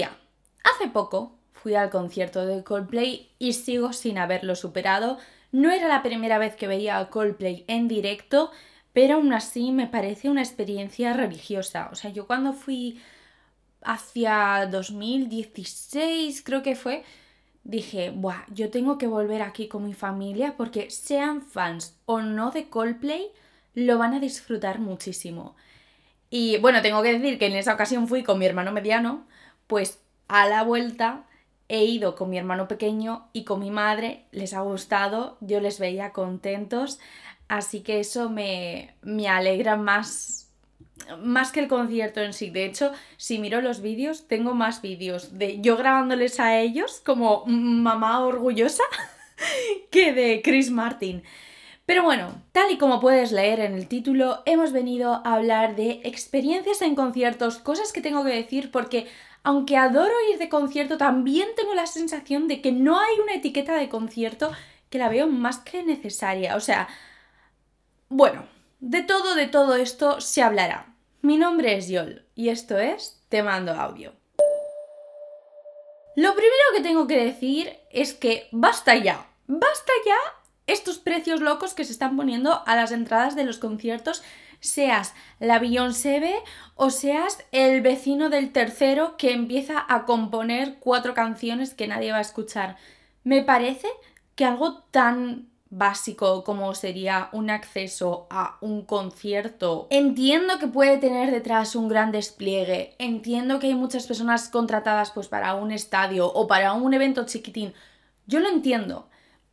Hace poco fui al concierto de Coldplay y sigo sin haberlo superado. No era la primera vez que veía a Coldplay en directo, pero aún así me parece una experiencia religiosa. O sea, yo cuando fui hacia 2016, creo que fue, dije, Buah, yo tengo que volver aquí con mi familia porque sean fans o no de Coldplay, lo van a disfrutar muchísimo. Y bueno, tengo que decir que en esa ocasión fui con mi hermano mediano, pues a la vuelta he ido con mi hermano pequeño y con mi madre, les ha gustado, yo les veía contentos, así que eso me, me alegra más más que el concierto en sí. De hecho, si miro los vídeos, tengo más vídeos de yo grabándoles a ellos como mamá orgullosa que de Chris Martin. Pero bueno, tal y como puedes leer en el título, hemos venido a hablar de experiencias en conciertos, cosas que tengo que decir porque aunque adoro ir de concierto, también tengo la sensación de que no hay una etiqueta de concierto que la veo más que necesaria. O sea, bueno, de todo, de todo esto se hablará. Mi nombre es Yol y esto es Te mando audio. Lo primero que tengo que decir es que basta ya, basta ya estos precios locos que se están poniendo a las entradas de los conciertos, seas la Beyoncé o seas el vecino del tercero que empieza a componer cuatro canciones que nadie va a escuchar. Me parece que algo tan básico como sería un acceso a un concierto. Entiendo que puede tener detrás un gran despliegue, entiendo que hay muchas personas contratadas pues para un estadio o para un evento chiquitín. Yo lo entiendo,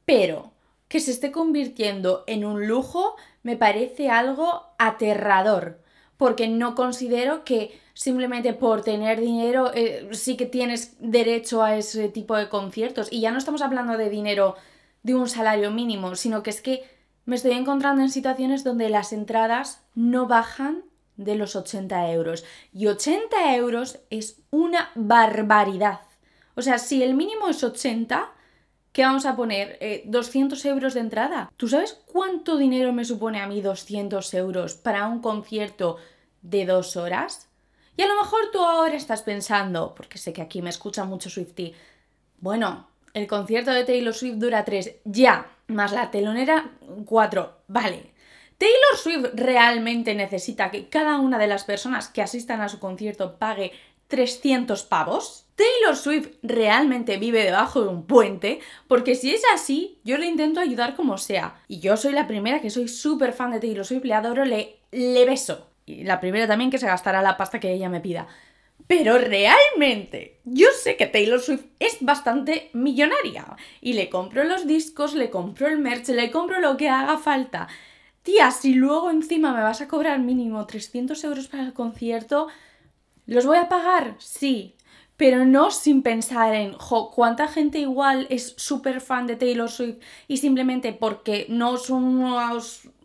pero que se esté convirtiendo en un lujo me parece algo aterrador, porque no considero que simplemente por tener dinero eh, sí que tienes derecho a ese tipo de conciertos. Y ya no estamos hablando de dinero de un salario mínimo, sino que es que me estoy encontrando en situaciones donde las entradas no bajan de los 80 euros. Y 80 euros es una barbaridad. O sea, si el mínimo es 80, ¿qué vamos a poner? Eh, ¿200 euros de entrada? ¿Tú sabes cuánto dinero me supone a mí 200 euros para un concierto de dos horas? Y a lo mejor tú ahora estás pensando, porque sé que aquí me escucha mucho Swifty, bueno, el concierto de Taylor Swift dura 3, ya, más la telonera 4, vale. ¿Taylor Swift realmente necesita que cada una de las personas que asistan a su concierto pague 300 pavos? ¿Taylor Swift realmente vive debajo de un puente? Porque si es así, yo le intento ayudar como sea. Y yo soy la primera que soy súper fan de Taylor Swift, le adoro, le, le beso. Y la primera también que se gastará la pasta que ella me pida. Pero realmente, yo sé que Taylor Swift es bastante millonaria. Y le compro los discos, le compro el merch, le compro lo que haga falta. Tía, si luego encima me vas a cobrar mínimo 300 euros para el concierto, ¿los voy a pagar? Sí. Pero no sin pensar en, jo, cuánta gente igual es súper fan de Taylor Swift y simplemente porque no son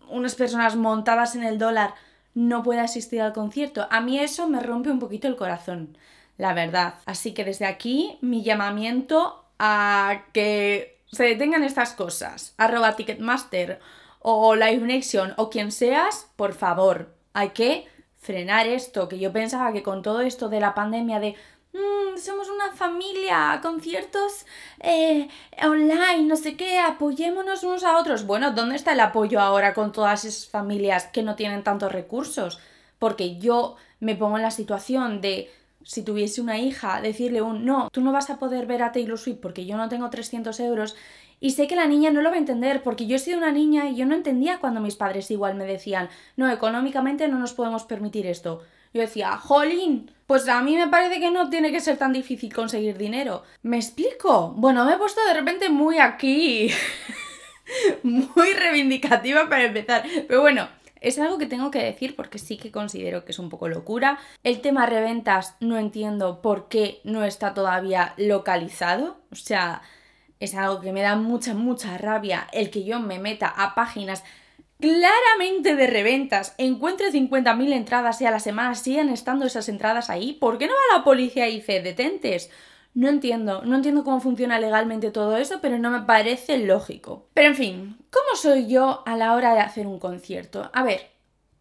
unas personas montadas en el dólar no pueda asistir al concierto. A mí eso me rompe un poquito el corazón, la verdad. Así que desde aquí mi llamamiento a que se detengan estas cosas. Arroba Ticketmaster o Live Nation o quien seas, por favor, hay que frenar esto, que yo pensaba que con todo esto de la pandemia de Mm, somos una familia, conciertos eh, online, no sé qué, apoyémonos unos a otros. Bueno, ¿dónde está el apoyo ahora con todas esas familias que no tienen tantos recursos? Porque yo me pongo en la situación de si tuviese una hija, decirle un no, tú no vas a poder ver a Taylor Swift porque yo no tengo 300 euros y sé que la niña no lo va a entender porque yo he sido una niña y yo no entendía cuando mis padres igual me decían no, económicamente no nos podemos permitir esto. Yo decía, jolín, pues a mí me parece que no tiene que ser tan difícil conseguir dinero. ¿Me explico? Bueno, me he puesto de repente muy aquí, muy reivindicativa para empezar. Pero bueno, es algo que tengo que decir porque sí que considero que es un poco locura. El tema reventas no entiendo por qué no está todavía localizado. O sea, es algo que me da mucha, mucha rabia el que yo me meta a páginas claramente de reventas, encuentre 50.000 entradas y a la semana siguen estando esas entradas ahí, ¿por qué no va la policía y dice detentes? No entiendo, no entiendo cómo funciona legalmente todo eso, pero no me parece lógico. Pero en fin, ¿cómo soy yo a la hora de hacer un concierto? A ver,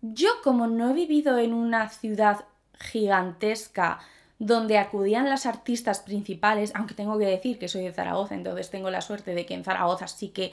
yo como no he vivido en una ciudad gigantesca donde acudían las artistas principales, aunque tengo que decir que soy de Zaragoza, entonces tengo la suerte de que en Zaragoza sí que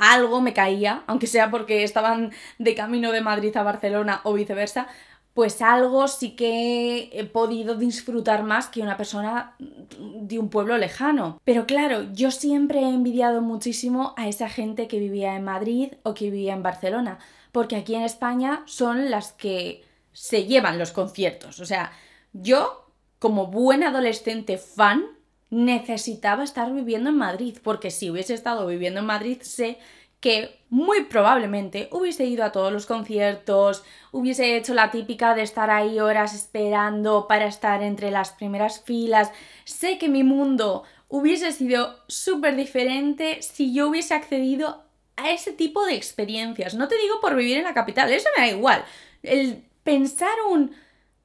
algo me caía, aunque sea porque estaban de camino de Madrid a Barcelona o viceversa, pues algo sí que he podido disfrutar más que una persona de un pueblo lejano. Pero claro, yo siempre he envidiado muchísimo a esa gente que vivía en Madrid o que vivía en Barcelona, porque aquí en España son las que se llevan los conciertos. O sea, yo, como buen adolescente fan, necesitaba estar viviendo en Madrid, porque si hubiese estado viviendo en Madrid sé que muy probablemente hubiese ido a todos los conciertos, hubiese hecho la típica de estar ahí horas esperando para estar entre las primeras filas. Sé que mi mundo hubiese sido súper diferente si yo hubiese accedido a ese tipo de experiencias. No te digo por vivir en la capital, eso me da igual. El pensar un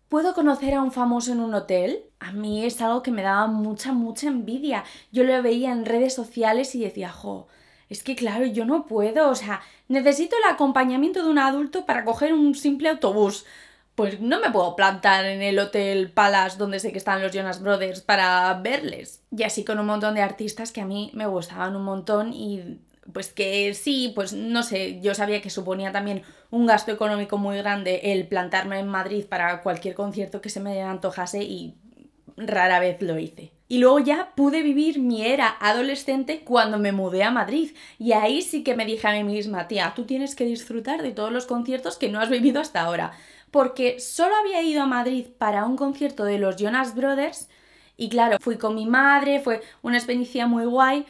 ¿Puedo conocer a un famoso en un hotel? A mí es algo que me daba mucha, mucha envidia. Yo lo veía en redes sociales y decía, jo, es que claro, yo no puedo, o sea, necesito el acompañamiento de un adulto para coger un simple autobús. Pues no me puedo plantar en el Hotel Palace donde sé que están los Jonas Brothers para verles. Y así con un montón de artistas que a mí me gustaban un montón y pues que sí, pues no sé, yo sabía que suponía también un gasto económico muy grande el plantarme en Madrid para cualquier concierto que se me antojase y rara vez lo hice. Y luego ya pude vivir mi era adolescente cuando me mudé a Madrid. Y ahí sí que me dije a mí misma, tía, tú tienes que disfrutar de todos los conciertos que no has vivido hasta ahora. Porque solo había ido a Madrid para un concierto de los Jonas Brothers. Y claro, fui con mi madre, fue una experiencia muy guay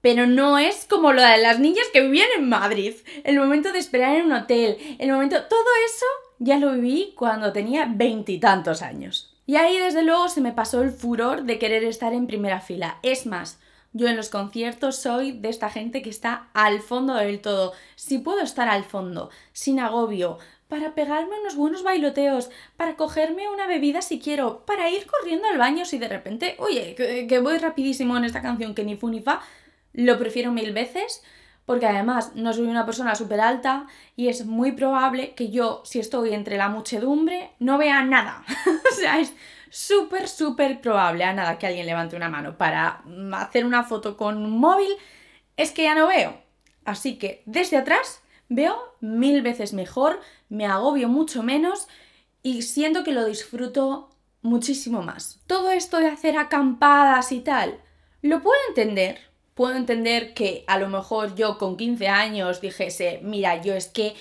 pero no es como lo de las niñas que vivían en Madrid. El momento de esperar en un hotel, el momento, todo eso ya lo viví cuando tenía veintitantos años. Y ahí desde luego se me pasó el furor de querer estar en primera fila. Es más, yo en los conciertos soy de esta gente que está al fondo del todo. Si puedo estar al fondo, sin agobio, para pegarme unos buenos bailoteos, para cogerme una bebida si quiero, para ir corriendo al baño si de repente, oye, que, que voy rapidísimo en esta canción que ni fu ni fa, lo prefiero mil veces porque además no soy una persona súper alta y es muy probable que yo, si estoy entre la muchedumbre, no vea nada. o sea, es súper, súper probable a nada que alguien levante una mano para hacer una foto con un móvil, es que ya no veo. Así que desde atrás veo mil veces mejor, me agobio mucho menos y siento que lo disfruto muchísimo más. Todo esto de hacer acampadas y tal, lo puedo entender, puedo entender que a lo mejor yo con 15 años dijese, mira, yo es que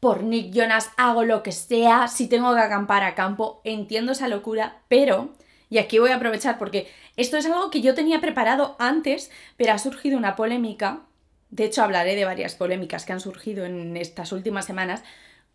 por Nick Jonas hago lo que sea, si tengo que acampar a campo, entiendo esa locura, pero, y aquí voy a aprovechar porque esto es algo que yo tenía preparado antes, pero ha surgido una polémica, de hecho hablaré de varias polémicas que han surgido en estas últimas semanas,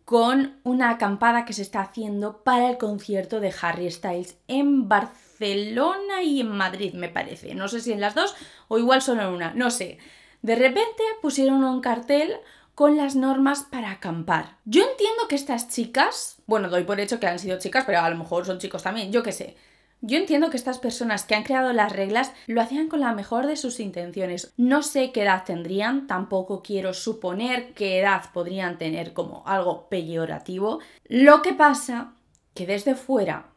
con una acampada que se está haciendo para el concierto de Harry Styles en Barcelona y en Madrid, me parece. No sé si en las dos o igual solo en una, no sé. De repente pusieron un cartel con las normas para acampar. Yo entiendo que estas chicas, bueno, doy por hecho que han sido chicas, pero a lo mejor son chicos también, yo qué sé. Yo entiendo que estas personas que han creado las reglas lo hacían con la mejor de sus intenciones. No sé qué edad tendrían, tampoco quiero suponer qué edad podrían tener como algo peyorativo. Lo que pasa que desde fuera,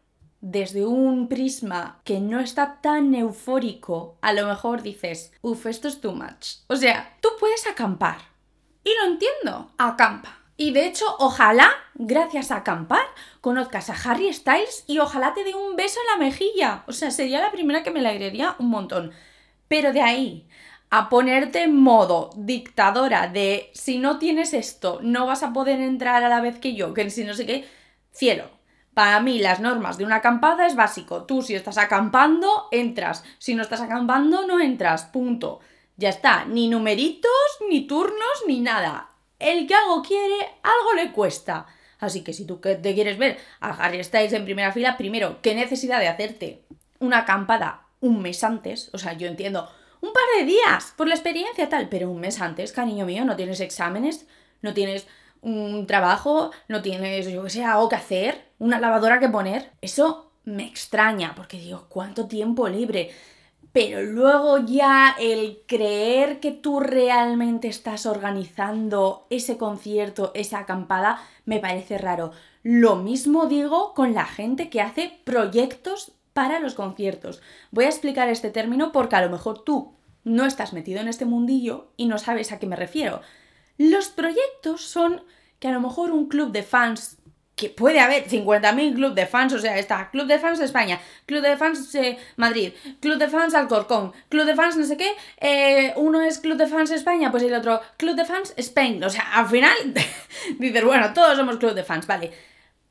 desde un prisma que no está tan eufórico, a lo mejor dices, uff, esto es too much. O sea, tú puedes acampar. Y lo entiendo, acampa y de hecho, ojalá, gracias a acampar, conozcas a Harry Styles y ojalá te dé un beso en la mejilla. O sea, sería la primera que me alegraría un montón. Pero de ahí a ponerte en modo dictadora de si no tienes esto, no vas a poder entrar a la vez que yo, que si no sé qué, cielo. Para mí las normas de una acampada es básico. Tú si estás acampando, entras. Si no estás acampando, no entras. Punto. Ya está. Ni numeritos, ni turnos, ni nada el que algo quiere, algo le cuesta. Así que si tú te quieres ver a Harry Styles en primera fila, primero, ¿qué necesidad de hacerte una acampada un mes antes? O sea, yo entiendo, un par de días por la experiencia tal, pero un mes antes, cariño mío, no tienes exámenes, no tienes un trabajo, no tienes, yo qué sé, algo que hacer, una lavadora que poner. Eso me extraña, porque digo, ¿cuánto tiempo libre? pero luego ya el creer que tú realmente estás organizando ese concierto, esa acampada, me parece raro. Lo mismo digo con la gente que hace proyectos para los conciertos. Voy a explicar este término porque a lo mejor tú no estás metido en este mundillo y no sabes a qué me refiero. Los proyectos son que a lo mejor un club de fans que puede haber 50.000 club de fans, o sea, está Club de Fans de España, Club de Fans Madrid, Club de Fans Alcorcón, Club de Fans no sé qué, eh, uno es Club de Fans España, pues el otro Club de Fans Spain, o sea, al final dices, bueno, todos somos Club de Fans, vale.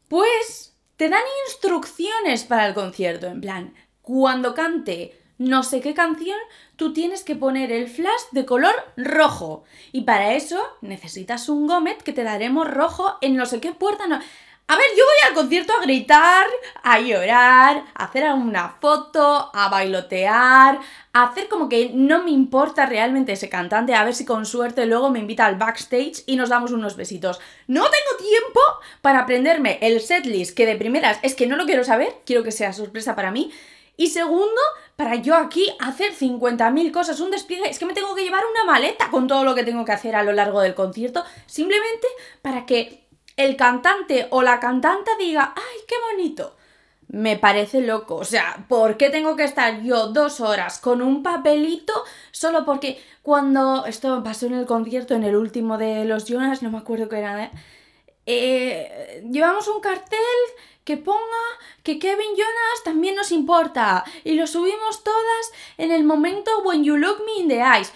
Pues te dan instrucciones para el concierto, en plan, cuando cante no sé qué canción, tú tienes que poner el flash de color rojo. Y para eso necesitas un gomet que te daremos rojo en no sé qué puerta. No. A ver, yo voy al concierto a gritar, a llorar, a hacer una foto, a bailotear, a hacer como que no me importa realmente ese cantante, a ver si con suerte luego me invita al backstage y nos damos unos besitos. No tengo tiempo para aprenderme el setlist, que de primeras es que no lo quiero saber, quiero que sea sorpresa para mí. Y segundo, para yo aquí hacer 50.000 cosas, un despliegue, es que me tengo que llevar una maleta con todo lo que tengo que hacer a lo largo del concierto, simplemente para que el cantante o la cantante diga, ¡ay, qué bonito! Me parece loco. O sea, ¿por qué tengo que estar yo dos horas con un papelito solo porque cuando esto pasó en el concierto, en el último de los Jonas, no me acuerdo qué era, eh, llevamos un cartel que ponga que Kevin Jonas también nos importa y lo subimos todas en el momento when you look me in the eyes.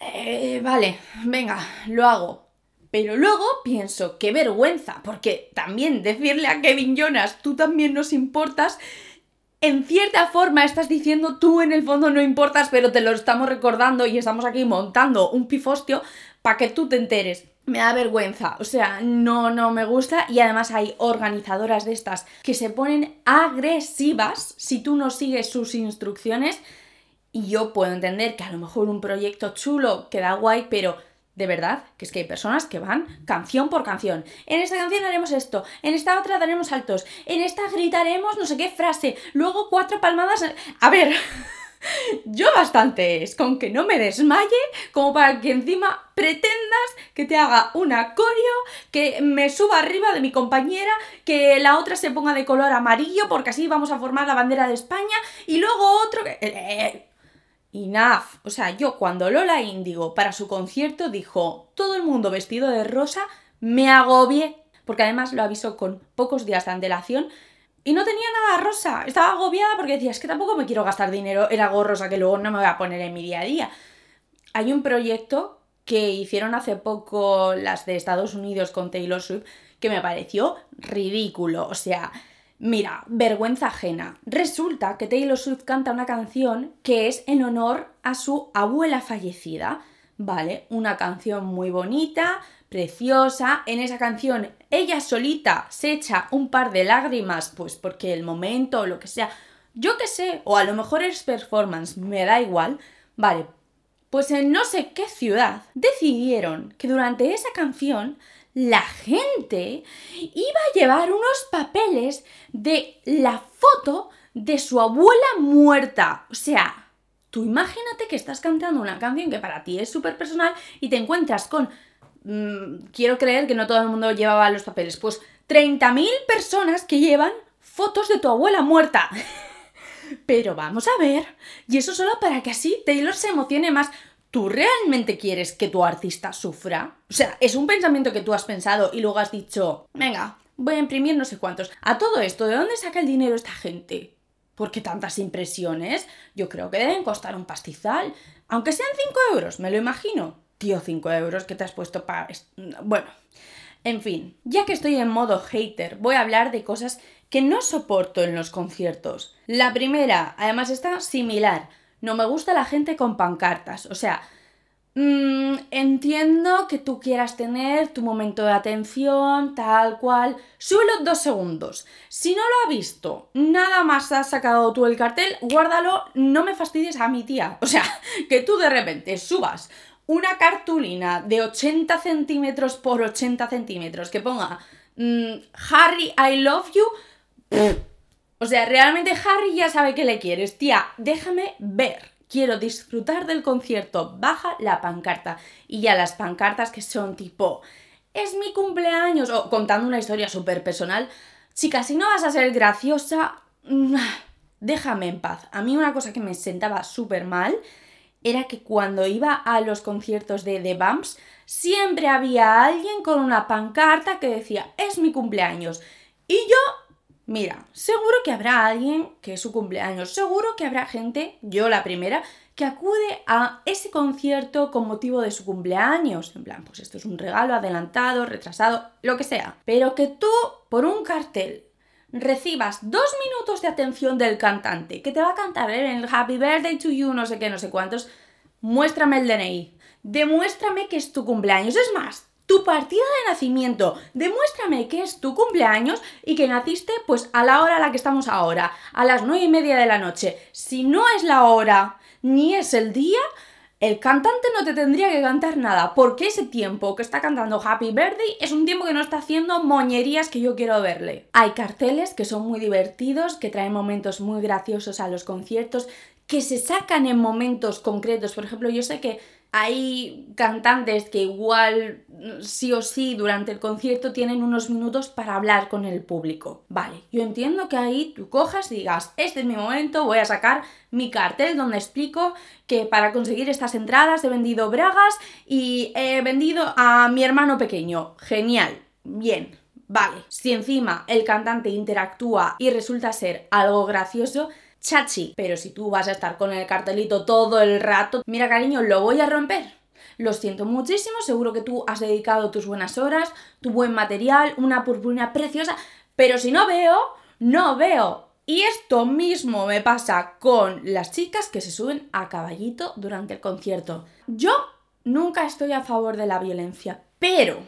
Eh, vale, venga, lo hago. Pero luego pienso, qué vergüenza, porque también decirle a Kevin Jonas, tú también nos importas, en cierta forma estás diciendo tú en el fondo no importas, pero te lo estamos recordando y estamos aquí montando un pifostio para que tú te enteres. Me da vergüenza, o sea, no, no me gusta y además hay organizadoras de estas que se ponen agresivas si tú no sigues sus instrucciones y yo puedo entender que a lo mejor un proyecto chulo queda guay, pero de verdad, que es que hay personas que van canción por canción. En esta canción haremos esto, en esta otra daremos saltos, en esta gritaremos no sé qué frase, luego cuatro palmadas. A ver, yo bastante es con que no me desmaye, como para que encima pretendas que te haga una coreo, que me suba arriba de mi compañera, que la otra se ponga de color amarillo, porque así vamos a formar la bandera de España, y luego otro que. Eh, eh, Enough. O sea, yo cuando Lola Índigo para su concierto dijo todo el mundo vestido de rosa, me agobié. Porque además lo avisó con pocos días de antelación y no tenía nada rosa. Estaba agobiada porque decía, es que tampoco me quiero gastar dinero en algo rosa que luego no me voy a poner en mi día a día. Hay un proyecto que hicieron hace poco las de Estados Unidos con Taylor Swift que me pareció ridículo. O sea, Mira, vergüenza ajena. Resulta que Taylor Swift canta una canción que es en honor a su abuela fallecida. Vale, una canción muy bonita, preciosa. En esa canción ella solita se echa un par de lágrimas, pues porque el momento o lo que sea, yo qué sé, o a lo mejor es performance, me da igual. Vale, pues en no sé qué ciudad decidieron que durante esa canción la gente iba a llevar unos papeles de la foto de su abuela muerta. O sea, tú imagínate que estás cantando una canción que para ti es súper personal y te encuentras con... Mm, quiero creer que no todo el mundo llevaba los papeles. Pues 30.000 personas que llevan fotos de tu abuela muerta. Pero vamos a ver. Y eso solo para que así Taylor se emocione más. ¿tú realmente quieres que tu artista sufra? O sea, es un pensamiento que tú has pensado y luego has dicho, venga, voy a imprimir no sé cuántos. A todo esto, ¿de dónde saca el dinero esta gente? ¿Por qué tantas impresiones? Yo creo que deben costar un pastizal. Aunque sean 5 euros, me lo imagino. Tío, 5 euros que te has puesto para... Bueno, en fin, ya que estoy en modo hater, voy a hablar de cosas que no soporto en los conciertos. La primera, además está similar, no me gusta la gente con pancartas. O sea, mm, entiendo que tú quieras tener tu momento de atención, tal cual. Solo dos segundos. Si no lo ha visto, nada más has sacado tú el cartel, guárdalo, no me fastidies a mi tía. O sea, que tú de repente subas una cartulina de 80 centímetros por 80 centímetros que ponga mm, Harry, I love you. O sea, realmente Harry ya sabe que le quieres. Tía, déjame ver. Quiero disfrutar del concierto. Baja la pancarta. Y ya las pancartas que son tipo, es mi cumpleaños. O contando una historia súper personal. Chica, si no vas a ser graciosa... Mm, déjame en paz. A mí una cosa que me sentaba súper mal era que cuando iba a los conciertos de The Bumps, siempre había alguien con una pancarta que decía, es mi cumpleaños. Y yo, mira, seguro que habrá alguien que es su cumpleaños, seguro que habrá gente, yo la primera, que acude a ese concierto con motivo de su cumpleaños. En plan, pues esto es un regalo adelantado, retrasado, lo que sea. Pero que tú, por un cartel, recibas dos minutos de atención del cantante, que te va a cantar el Happy Birthday to You, no sé qué, no sé cuántos, muéstrame el DNI. Demuéstrame que es tu cumpleaños. Es más, tu partida de nacimiento. Demuéstrame que es tu cumpleaños y que naciste pues a la hora a la que estamos ahora, a las nueve y media de la noche. Si no es la hora ni es el día, el cantante no te tendría que cantar nada, porque ese tiempo que está cantando Happy Birthday es un tiempo que no está haciendo moñerías que yo quiero verle. Hay carteles que son muy divertidos, que traen momentos muy graciosos a los conciertos, que se sacan en momentos concretos. Por ejemplo, yo sé que hay cantantes que igual sí o sí durante el concierto tienen unos minutos para hablar con el público. Vale, yo entiendo que ahí tú cojas y digas, este es mi momento, voy a sacar mi cartel donde explico que para conseguir estas entradas he vendido bragas y he vendido a mi hermano pequeño. Genial, bien. Vale, si encima el cantante interactúa y resulta ser algo gracioso, chachi. Pero si tú vas a estar con el cartelito todo el rato, mira cariño, lo voy a romper. Lo siento muchísimo, seguro que tú has dedicado tus buenas horas, tu buen material, una purpurina preciosa, pero si no veo, no veo. Y esto mismo me pasa con las chicas que se suben a caballito durante el concierto. Yo nunca estoy a favor de la violencia, pero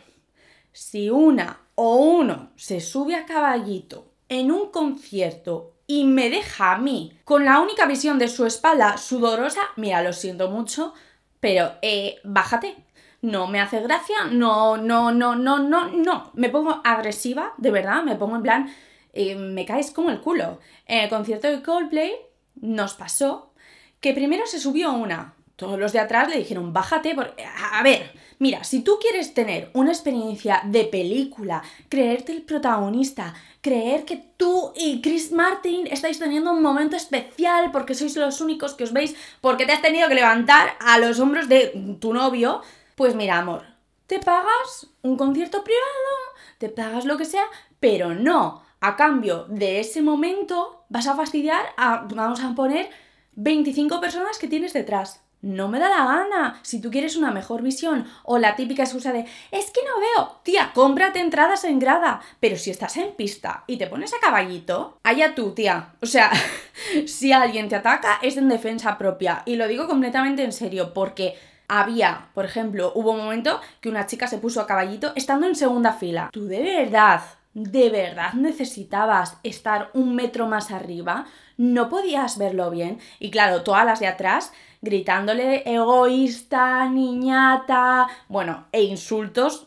si una o uno se sube a caballito en un concierto y me deja a mí con la única visión de su espalda sudorosa, mira, lo siento mucho, pero eh, bájate. No me hace gracia, no, no, no, no, no, no. Me pongo agresiva, de verdad, me pongo en plan, eh, me caes como el culo. En el concierto de Coldplay nos pasó que primero se subió una, todos los de atrás le dijeron, bájate, porque... a ver, mira, si tú quieres tener una experiencia de película, creerte el protagonista, creer que tú y Chris Martin estáis teniendo un momento especial porque sois los únicos que os veis, porque te has tenido que levantar a los hombros de tu novio, pues mira, amor, te pagas un concierto privado, te pagas lo que sea, pero no, a cambio de ese momento vas a fastidiar a, vamos a poner, 25 personas que tienes detrás. No me da la gana. Si tú quieres una mejor visión o la típica excusa de es que no veo, tía, cómprate entradas en grada. Pero si estás en pista y te pones a caballito, allá tú, tía. O sea, si alguien te ataca es en defensa propia. Y lo digo completamente en serio porque había, por ejemplo, hubo un momento que una chica se puso a caballito estando en segunda fila. Tú de verdad de verdad necesitabas estar un metro más arriba, no podías verlo bien. Y claro, todas las de atrás gritándole egoísta, niñata, bueno, e insultos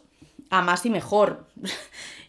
a más y mejor.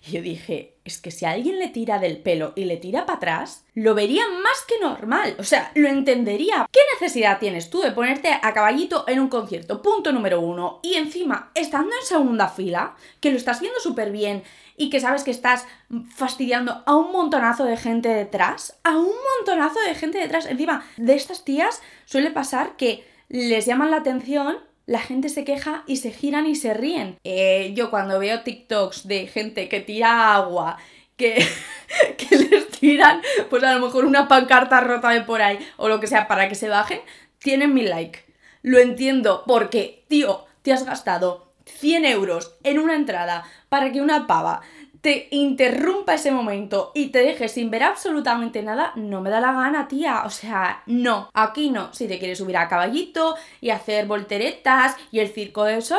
Y yo dije, es que si alguien le tira del pelo y le tira para atrás, lo vería más que normal. O sea, lo entendería. ¿Qué necesidad tienes tú de ponerte a caballito en un concierto? Punto número uno. Y encima, estando en segunda fila, que lo estás viendo súper bien y que sabes que estás fastidiando a un montonazo de gente detrás, a un montonazo de gente detrás. Encima, de estas tías suele pasar que les llaman la atención la gente se queja y se giran y se ríen. Eh, yo cuando veo TikToks de gente que tira agua, que, que les tiran, pues a lo mejor una pancarta rota de por ahí o lo que sea para que se bajen, tienen mi like. Lo entiendo porque, tío, te has gastado 100 euros en una entrada para que una pava te interrumpa ese momento y te deje sin ver absolutamente nada, no me da la gana, tía. O sea, no, aquí no. Si te quieres subir a caballito y hacer volteretas y el circo del sol,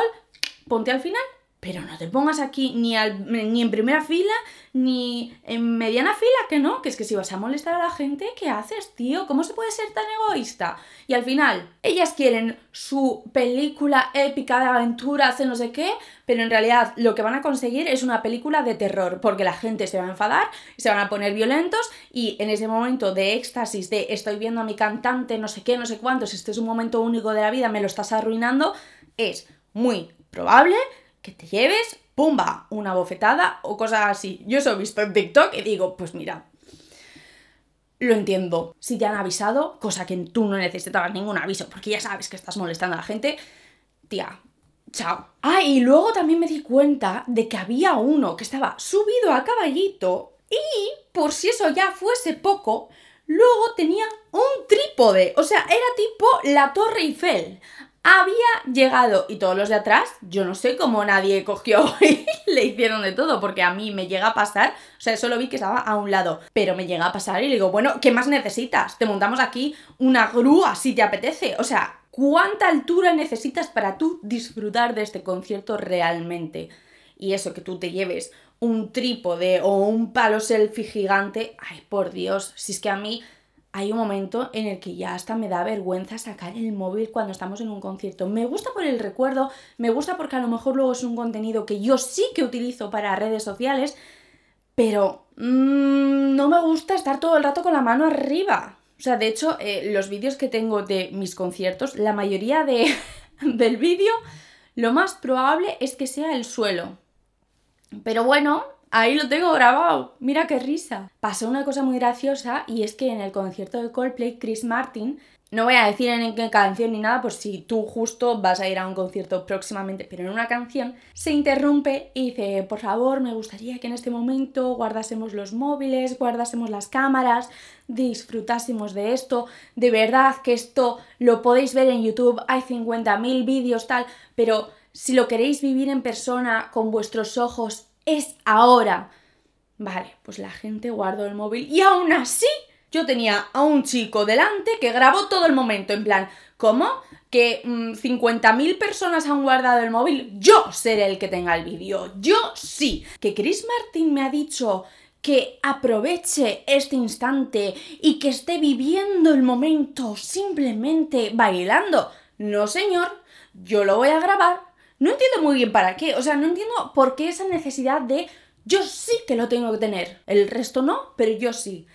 ponte al final pero no te pongas aquí ni, ni en primera fila, ni en mediana fila, que no, que es que si vas a molestar a la gente, ¿qué haces, tío? ¿Cómo se puede ser tan egoísta? Y al final, ellas quieren su película épica de aventuras, de no sé qué, pero en realidad lo que van a conseguir es una película de terror, porque la gente se va a enfadar, se van a poner violentos y en ese momento de éxtasis, de estoy viendo a mi cantante, no sé qué, no sé cuántos, este es un momento único de la vida, me lo estás arruinando, es muy probable que te lleves, ¡pumba!, una bofetada o cosas así. Yo eso he visto en TikTok y digo, pues mira, lo entiendo. Si te han avisado, cosa que tú no necesitabas ningún aviso, porque ya sabes que estás molestando a la gente, tía, chao. Ah, y luego también me di cuenta de que había uno que estaba subido a caballito y, por si eso ya fuese poco, luego tenía un trípode. O sea, era tipo la Torre Eiffel había llegado y todos los de atrás, yo no sé cómo nadie cogió y le hicieron de todo, porque a mí me llega a pasar, o sea, solo vi que estaba a un lado, pero me llega a pasar y le digo, bueno, ¿qué más necesitas? Te montamos aquí una grúa si te apetece, o sea, ¿cuánta altura necesitas para tú disfrutar de este concierto realmente? Y eso que tú te lleves un trípode o un palo selfie gigante, ay, por Dios, si es que a mí hay un momento en el que ya hasta me da vergüenza sacar el móvil cuando estamos en un concierto. Me gusta por el recuerdo, me gusta porque a lo mejor luego es un contenido que yo sí que utilizo para redes sociales, pero mmm, no me gusta estar todo el rato con la mano arriba. O sea, de hecho, eh, los vídeos que tengo de mis conciertos, la mayoría de, del vídeo, lo más probable es que sea el suelo. Pero bueno, Ahí lo tengo grabado. Mira qué risa. Pasó una cosa muy graciosa y es que en el concierto de Coldplay, Chris Martin, no voy a decir en qué canción ni nada, pues si tú justo vas a ir a un concierto próximamente, pero en una canción se interrumpe y dice, por favor, me gustaría que en este momento guardásemos los móviles, guardásemos las cámaras, disfrutásemos de esto. De verdad que esto lo podéis ver en YouTube, hay 50.000 vídeos tal, pero si lo queréis vivir en persona con vuestros ojos es ahora. Vale, pues la gente guardó el móvil y aún así yo tenía a un chico delante que grabó todo el momento, en plan, ¿cómo? Que 50.000 mm, personas han guardado el móvil, yo seré el que tenga el vídeo, yo sí. Que Chris Martin me ha dicho que aproveche este instante y que esté viviendo el momento simplemente bailando. No, señor, yo lo voy a grabar no entiendo muy bien para qué, o sea, no entiendo por qué esa necesidad de yo sí que lo tengo que tener, el resto no, pero yo sí.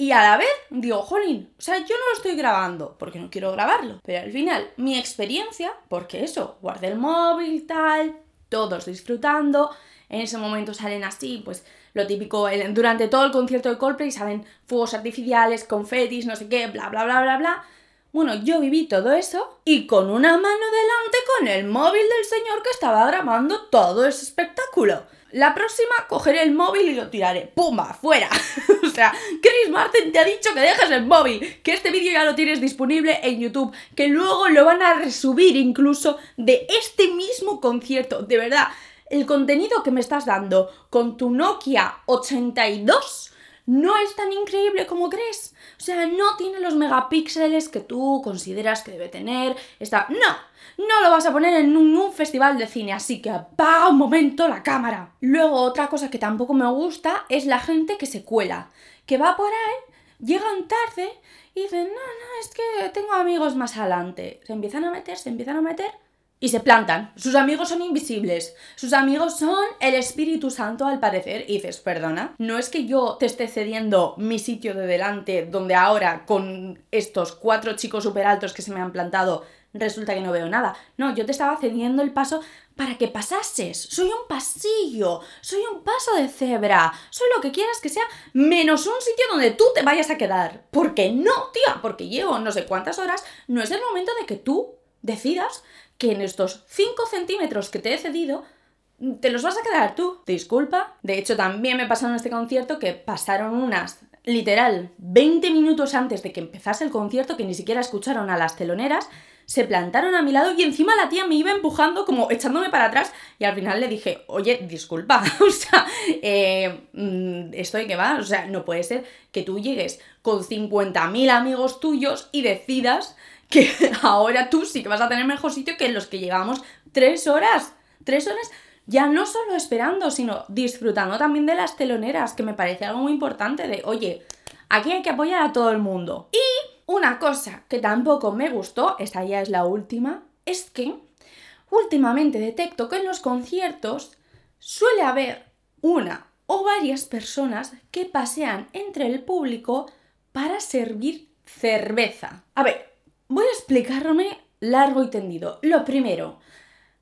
Y a la vez digo, jolín, o sea, yo no lo estoy grabando porque no quiero grabarlo, pero al final mi experiencia, porque eso, guardé el móvil, tal, todos disfrutando, en ese momento salen así, pues lo típico, durante todo el concierto de Coldplay salen fuegos artificiales, confetis, no sé qué, bla, bla, bla, bla, bla. Bueno, yo viví todo eso y con una mano delante con el móvil del señor que estaba grabando todo ese espectáculo. La próxima cogeré el móvil y lo tiraré. ¡Pumba! ¡Fuera! o sea, Chris Martin te ha dicho que dejes el móvil, que este vídeo ya lo tienes disponible en YouTube, que luego lo van a resubir incluso de este mismo concierto. De verdad, el contenido que me estás dando con tu Nokia 82 no es tan increíble como crees. O sea, no tiene los megapíxeles que tú consideras que debe tener. Está. No, no lo vas a poner en un, festival de cine, así que apaga un momento la cámara. Luego, otra cosa que tampoco me gusta es la gente que se cuela, que va por ahí, llegan tarde y dicen, no, no, es que tengo amigos más adelante. Se empiezan a meter, se empiezan a meter y se plantan. Sus amigos son invisibles. Sus amigos son el Espíritu Santo al parecer. Y dices, perdona, no es que yo te esté cediendo mi sitio de delante donde ahora con estos cuatro chicos súper altos que se me han plantado resulta que no veo nada. No, yo te estaba cediendo el paso para que pasases. Soy un pasillo, soy un paso de cebra, soy lo que quieras que sea, menos un sitio donde tú te vayas a quedar. Porque no, tía, porque llevo no sé cuántas horas, no es el momento de que tú decidas que en estos 5 centímetros que te he cedido, te los vas a quedar tú. Disculpa. De hecho, también me pasó en este concierto que pasaron unas, literal, 20 minutos antes de que empezase el concierto, que ni siquiera escucharon a las teloneras, se plantaron a mi lado y encima la tía me iba empujando como echándome para atrás y al final le dije, oye, disculpa, o sea, eh, mm, esto de qué va, o sea, no puede ser que tú llegues con 50.000 amigos tuyos y decidas que ahora tú sí que vas a tener mejor sitio que los que llevamos tres horas. Tres horas ya no solo esperando, sino disfrutando también de las teloneras, que me parece algo muy importante de, oye, aquí hay que apoyar a todo el mundo. Y una cosa que tampoco me gustó, esta ya es la última, es que últimamente detecto que en los conciertos suele haber una o varias personas que pasean entre el público para servir cerveza. A ver, Voy a explicarme largo y tendido. Lo primero,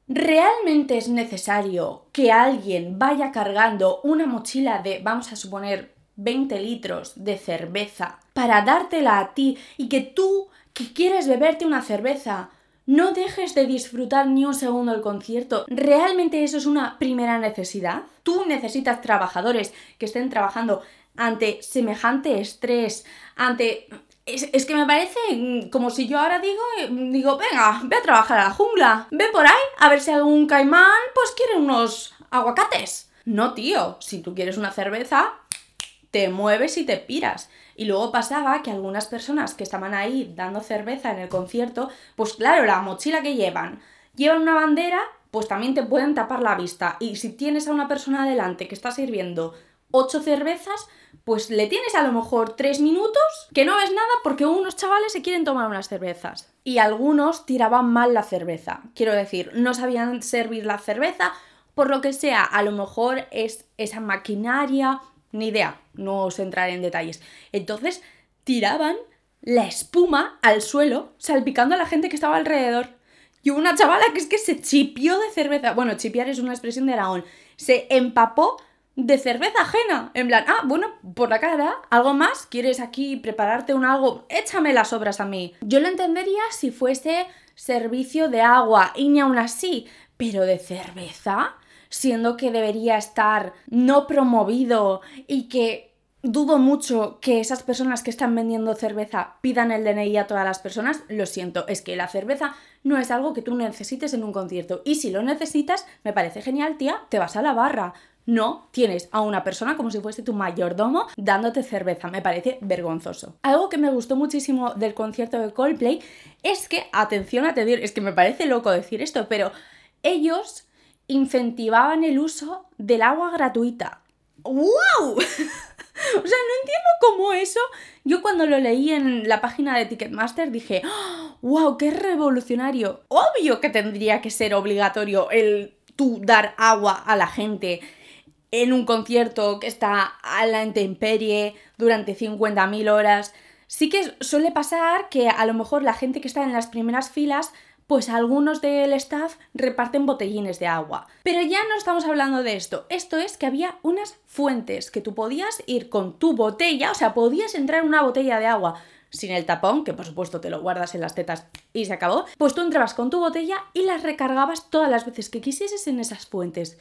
¿realmente es necesario que alguien vaya cargando una mochila de, vamos a suponer, 20 litros de cerveza para dártela a ti y que tú, que quieres beberte una cerveza, no dejes de disfrutar ni un segundo el concierto. ¿Realmente eso es una primera necesidad? Tú necesitas trabajadores que estén trabajando ante semejante estrés, ante... Es, que me parece mm, como si yo ahora digo, eh, digo, venga, ve a trabajar a la jungla, ve por ahí a ver si algún caimán pues quiere unos aguacates. No, tío, si tú quieres una cerveza, te mueves y te piras. Y luego pasaba que algunas personas que estaban ahí dando cerveza en el concierto, pues claro, la mochila que llevan, llevan una bandera, pues también te pueden tapar la vista. Y si tienes a una persona adelante que está sirviendo ocho cervezas, pues le tienes a lo mejor tres minutos que no ves nada porque unos chavales se quieren tomar unas cervezas. Y algunos tiraban mal la cerveza. Quiero decir, no sabían servir la cerveza, por lo que sea, a lo mejor es esa maquinaria ni idea, no os entraré en detalles. Entonces, tiraban la espuma al suelo, salpicando a la gente que estaba alrededor. Y una chavala que es que se chipió de cerveza. Bueno, chipiar es una expresión de Aragón. Se empapó de cerveza ajena. En plan, ah, bueno, por la cara, ¿algo más? ¿Quieres aquí prepararte un algo? Échame las obras a mí. Yo lo entendería si fuese servicio de agua y ni aún así, pero de cerveza siendo que debería estar no promovido y que dudo mucho que esas personas que están vendiendo cerveza pidan el DNI a todas las personas, lo siento, es que la cerveza no es algo que tú necesites en un concierto y si lo necesitas, me parece genial, tía, te vas a la barra. No tienes a una persona como si fuese tu mayordomo dándote cerveza. Me parece vergonzoso. Algo que me gustó muchísimo del concierto de Coldplay es que, atención a te decir, es que me parece loco decir esto, pero ellos incentivaban el uso del agua gratuita. ¡Wow! o sea, no entiendo cómo eso. Yo cuando lo leí en la página de Ticketmaster dije, ¡Wow! ¡Qué revolucionario! Obvio que tendría que ser obligatorio el tú dar agua a la gente en un concierto que está a la intemperie durante 50.000 horas. Sí que suele pasar que a lo mejor la gente que está en las primeras filas pues algunos del staff reparten botellines de agua. Pero ya no estamos hablando de esto. Esto es que había unas fuentes que tú podías ir con tu botella, o sea, podías entrar en una botella de agua sin el tapón, que por supuesto te lo guardas en las tetas y se acabó, pues tú entrabas con tu botella y las recargabas todas las veces que quisieses en esas fuentes.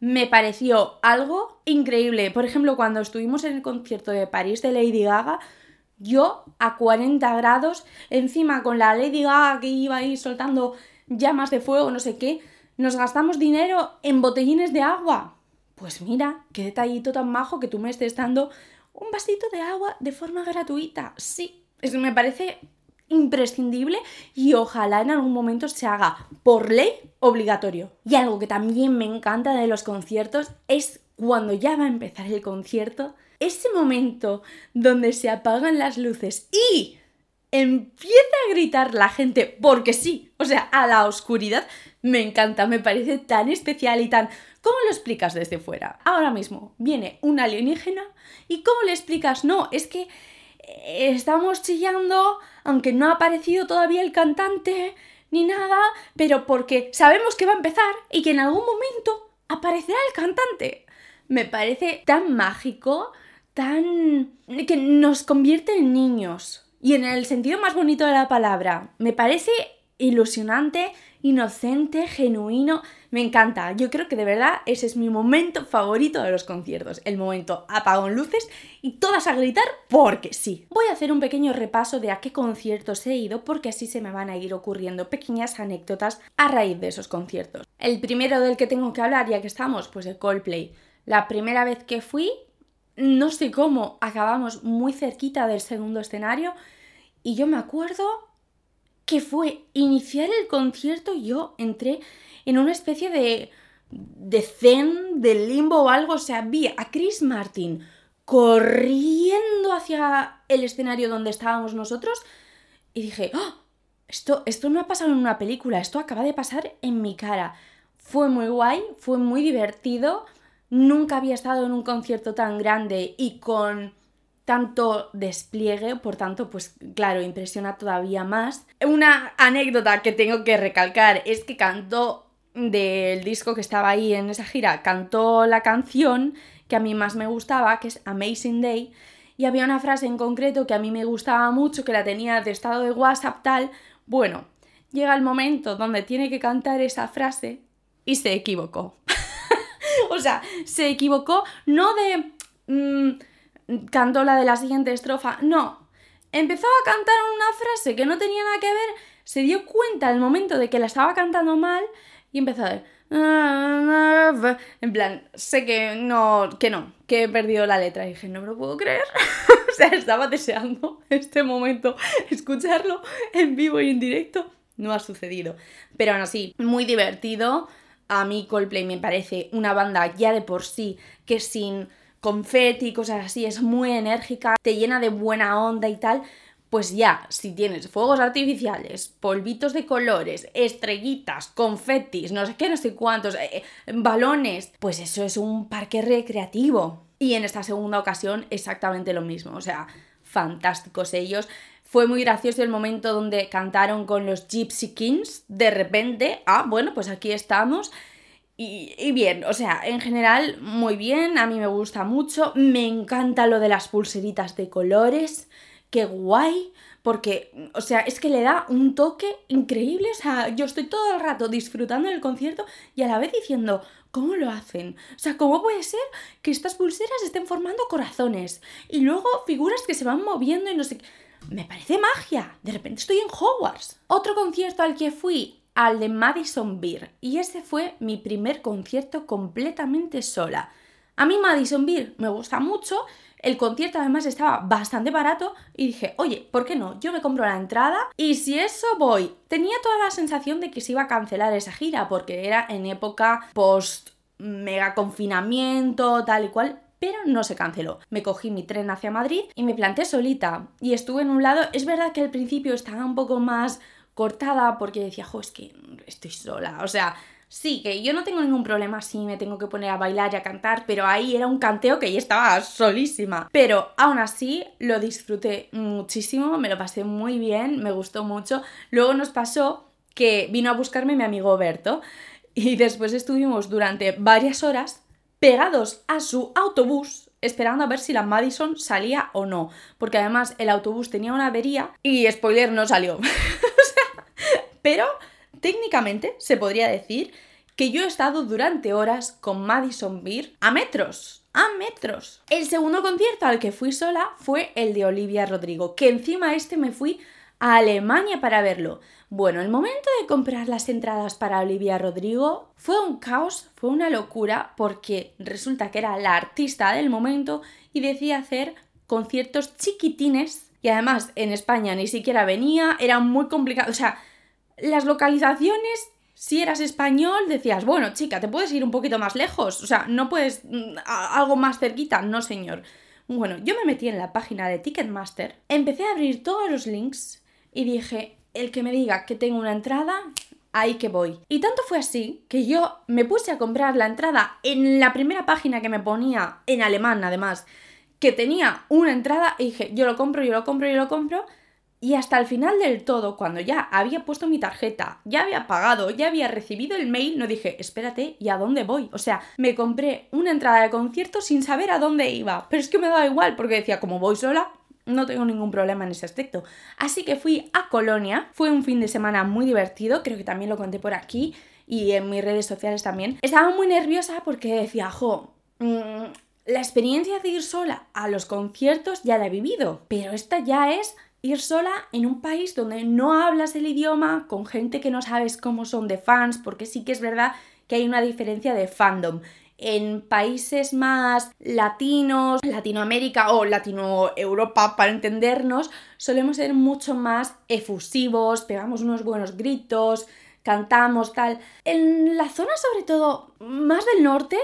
Me pareció algo increíble. Por ejemplo, cuando estuvimos en el concierto de París de Lady Gaga, yo a 40 grados, encima con la Lady Gaga que iba ahí soltando llamas de fuego, no sé qué, nos gastamos dinero en botellines de agua. Pues mira, qué detallito tan majo que tú me estés dando un vasito de agua de forma gratuita. Sí, eso me parece imprescindible y ojalá en algún momento se haga por ley obligatorio. Y algo que también me encanta de los conciertos es cuando ya va a empezar el concierto, ese momento donde se apagan las luces y empieza a gritar la gente, porque sí, o sea, a la oscuridad, me encanta, me parece tan especial y tan... ¿Cómo lo explicas desde fuera? Ahora mismo viene un alienígena y ¿cómo le explicas? No, es que estamos chillando, aunque no ha aparecido todavía el cantante ni nada, pero porque sabemos que va a empezar y que en algún momento aparecerá el cantante. Me parece tan mágico, tan... que nos convierte en niños. Y en el sentido más bonito de la palabra, me parece ilusionante, inocente, genuino, me encanta. Yo creo que de verdad ese es mi momento favorito de los conciertos, el momento apagón luces y todas a gritar porque sí. Voy a hacer un pequeño repaso de a qué conciertos he ido porque así se me van a ir ocurriendo pequeñas anécdotas a raíz de esos conciertos. El primero del que tengo que hablar ya que estamos, pues el Coldplay. La primera vez que fui no sé cómo, acabamos muy cerquita del segundo escenario y yo me acuerdo que fue iniciar el concierto yo entré en una especie de, de zen, de limbo o algo, o sea, vi a Chris Martin corriendo hacia el escenario donde estábamos nosotros y dije, ¡Oh! esto, esto no ha pasado en una película, esto acaba de pasar en mi cara. Fue muy guay, fue muy divertido Nunca había estado en un concierto tan grande y con tanto despliegue, por tanto, pues claro, impresiona todavía más. Una anécdota que tengo que recalcar es que cantó del disco que estaba ahí en esa gira, cantó la canción que a mí más me gustaba, que es Amazing Day, y había una frase en concreto que a mí me gustaba mucho, que la tenía de estado de WhatsApp tal, bueno, llega el momento donde tiene que cantar esa frase y se equivocó. o sea, se equivocó no de... Mm, cantó la de la siguiente estrofa, no. Empezó a cantar una frase que no tenía nada que ver, se dio cuenta al momento de que la estaba cantando mal y empezó a ver... En plan, sé que no, que no, que he perdido la letra. Y dije, no me lo puedo creer. o sea, estaba deseando este momento, escucharlo en vivo y en directo. No ha sucedido. Pero aún así, muy divertido. A mí Coldplay me parece una banda ya de por sí que sin confeti cosas así es muy enérgica, te llena de buena onda y tal pues ya, si tienes fuegos artificiales, polvitos de colores, estrellitas, confetis, no sé qué, no sé cuántos, eh, eh, balones, pues eso es un parque recreativo. Y en esta segunda ocasión exactamente lo mismo, o sea, fantásticos ellos. Fue muy gracioso el momento donde cantaron con los Gypsy Kings, de repente, ah, bueno, pues aquí estamos. Y, bien, o sea, en general muy bien, a mí me gusta mucho, me encanta lo de las pulseritas de colores, qué guay, porque, o sea, es que le da un toque increíble, o sea, yo estoy todo el rato disfrutando del concierto y a la vez diciendo, ¿cómo lo hacen? O sea, ¿cómo puede ser que estas pulseras estén formando corazones y luego figuras que se van moviendo y no sé qué? Me parece magia, de repente estoy en Hogwarts. Otro concierto al que fui al de Madison Beer y ese fue mi primer concierto completamente sola. A mí Madison Beer me gusta mucho, el concierto además estaba bastante barato y dije, oye, ¿por qué no? Yo me compro la entrada y si eso voy. Tenía toda la sensación de que se iba a cancelar esa gira porque era en época post mega confinamiento, tal y cual, pero no se canceló. Me cogí mi tren hacia Madrid y me planté solita. Y estuve en un lado, es verdad que al principio estaba un poco más cortada porque decía, jo, es que estoy sola. O sea, Sí, que yo no tengo ningún problema si me tengo que poner a bailar y a cantar, pero ahí era un canteo que ya estaba solísima. Pero aún así lo disfruté muchísimo, me lo pasé muy bien, me gustó mucho. Luego nos pasó que vino a buscarme mi amigo Berto y después estuvimos durante varias horas pegados a su autobús esperando a ver si la Madison salía o no, porque además el autobús tenía una avería y spoiler no salió. pero técnicamente se podría decir que yo he estado durante horas con Madison Beer a metros. A metros. El segundo concierto al que fui sola fue el de Olivia Rodrigo, que encima este me fui a Alemania para verlo. Bueno, el momento de comprar las entradas para Olivia Rodrigo fue un caos, fue una locura, porque resulta que era la artista del momento y decía hacer conciertos chiquitines. Y además en España ni siquiera venía, era muy complicado. O sea, las localizaciones, si eras español, decías, bueno, chica, te puedes ir un poquito más lejos, o sea, no puedes mm, algo más cerquita, no señor. Bueno, yo me metí en la página de Ticketmaster, empecé a abrir todos los links y dije, el que me diga que tengo una entrada, ahí que voy. Y tanto fue así que yo me puse a comprar la entrada en la primera página que me ponía, en alemán además, que tenía una entrada y dije, yo lo compro, yo lo compro, yo lo compro. Y hasta el final del todo, cuando ya había puesto mi tarjeta, ya había pagado, ya había recibido el mail, no dije, espérate, ¿y a dónde voy? O sea, me compré una entrada de concierto sin saber a dónde iba. Pero es que me daba igual, porque decía, como voy sola, no tengo ningún problema en ese aspecto. Así que fui a Colonia, fue un fin de semana muy divertido, creo que también lo conté por aquí y en mis redes sociales también. Estaba muy nerviosa porque decía, jo, mm, la experiencia de ir sola a los conciertos ya la he vivido, pero esta ya es ir sola en un país donde no hablas el idioma, con gente que no sabes cómo son de fans, porque sí que es verdad que hay una diferencia de fandom. En países más latinos, Latinoamérica o Latino Europa, para entendernos, solemos ser mucho más efusivos, pegamos unos buenos gritos, cantamos, tal. En la zona, sobre todo, más del norte,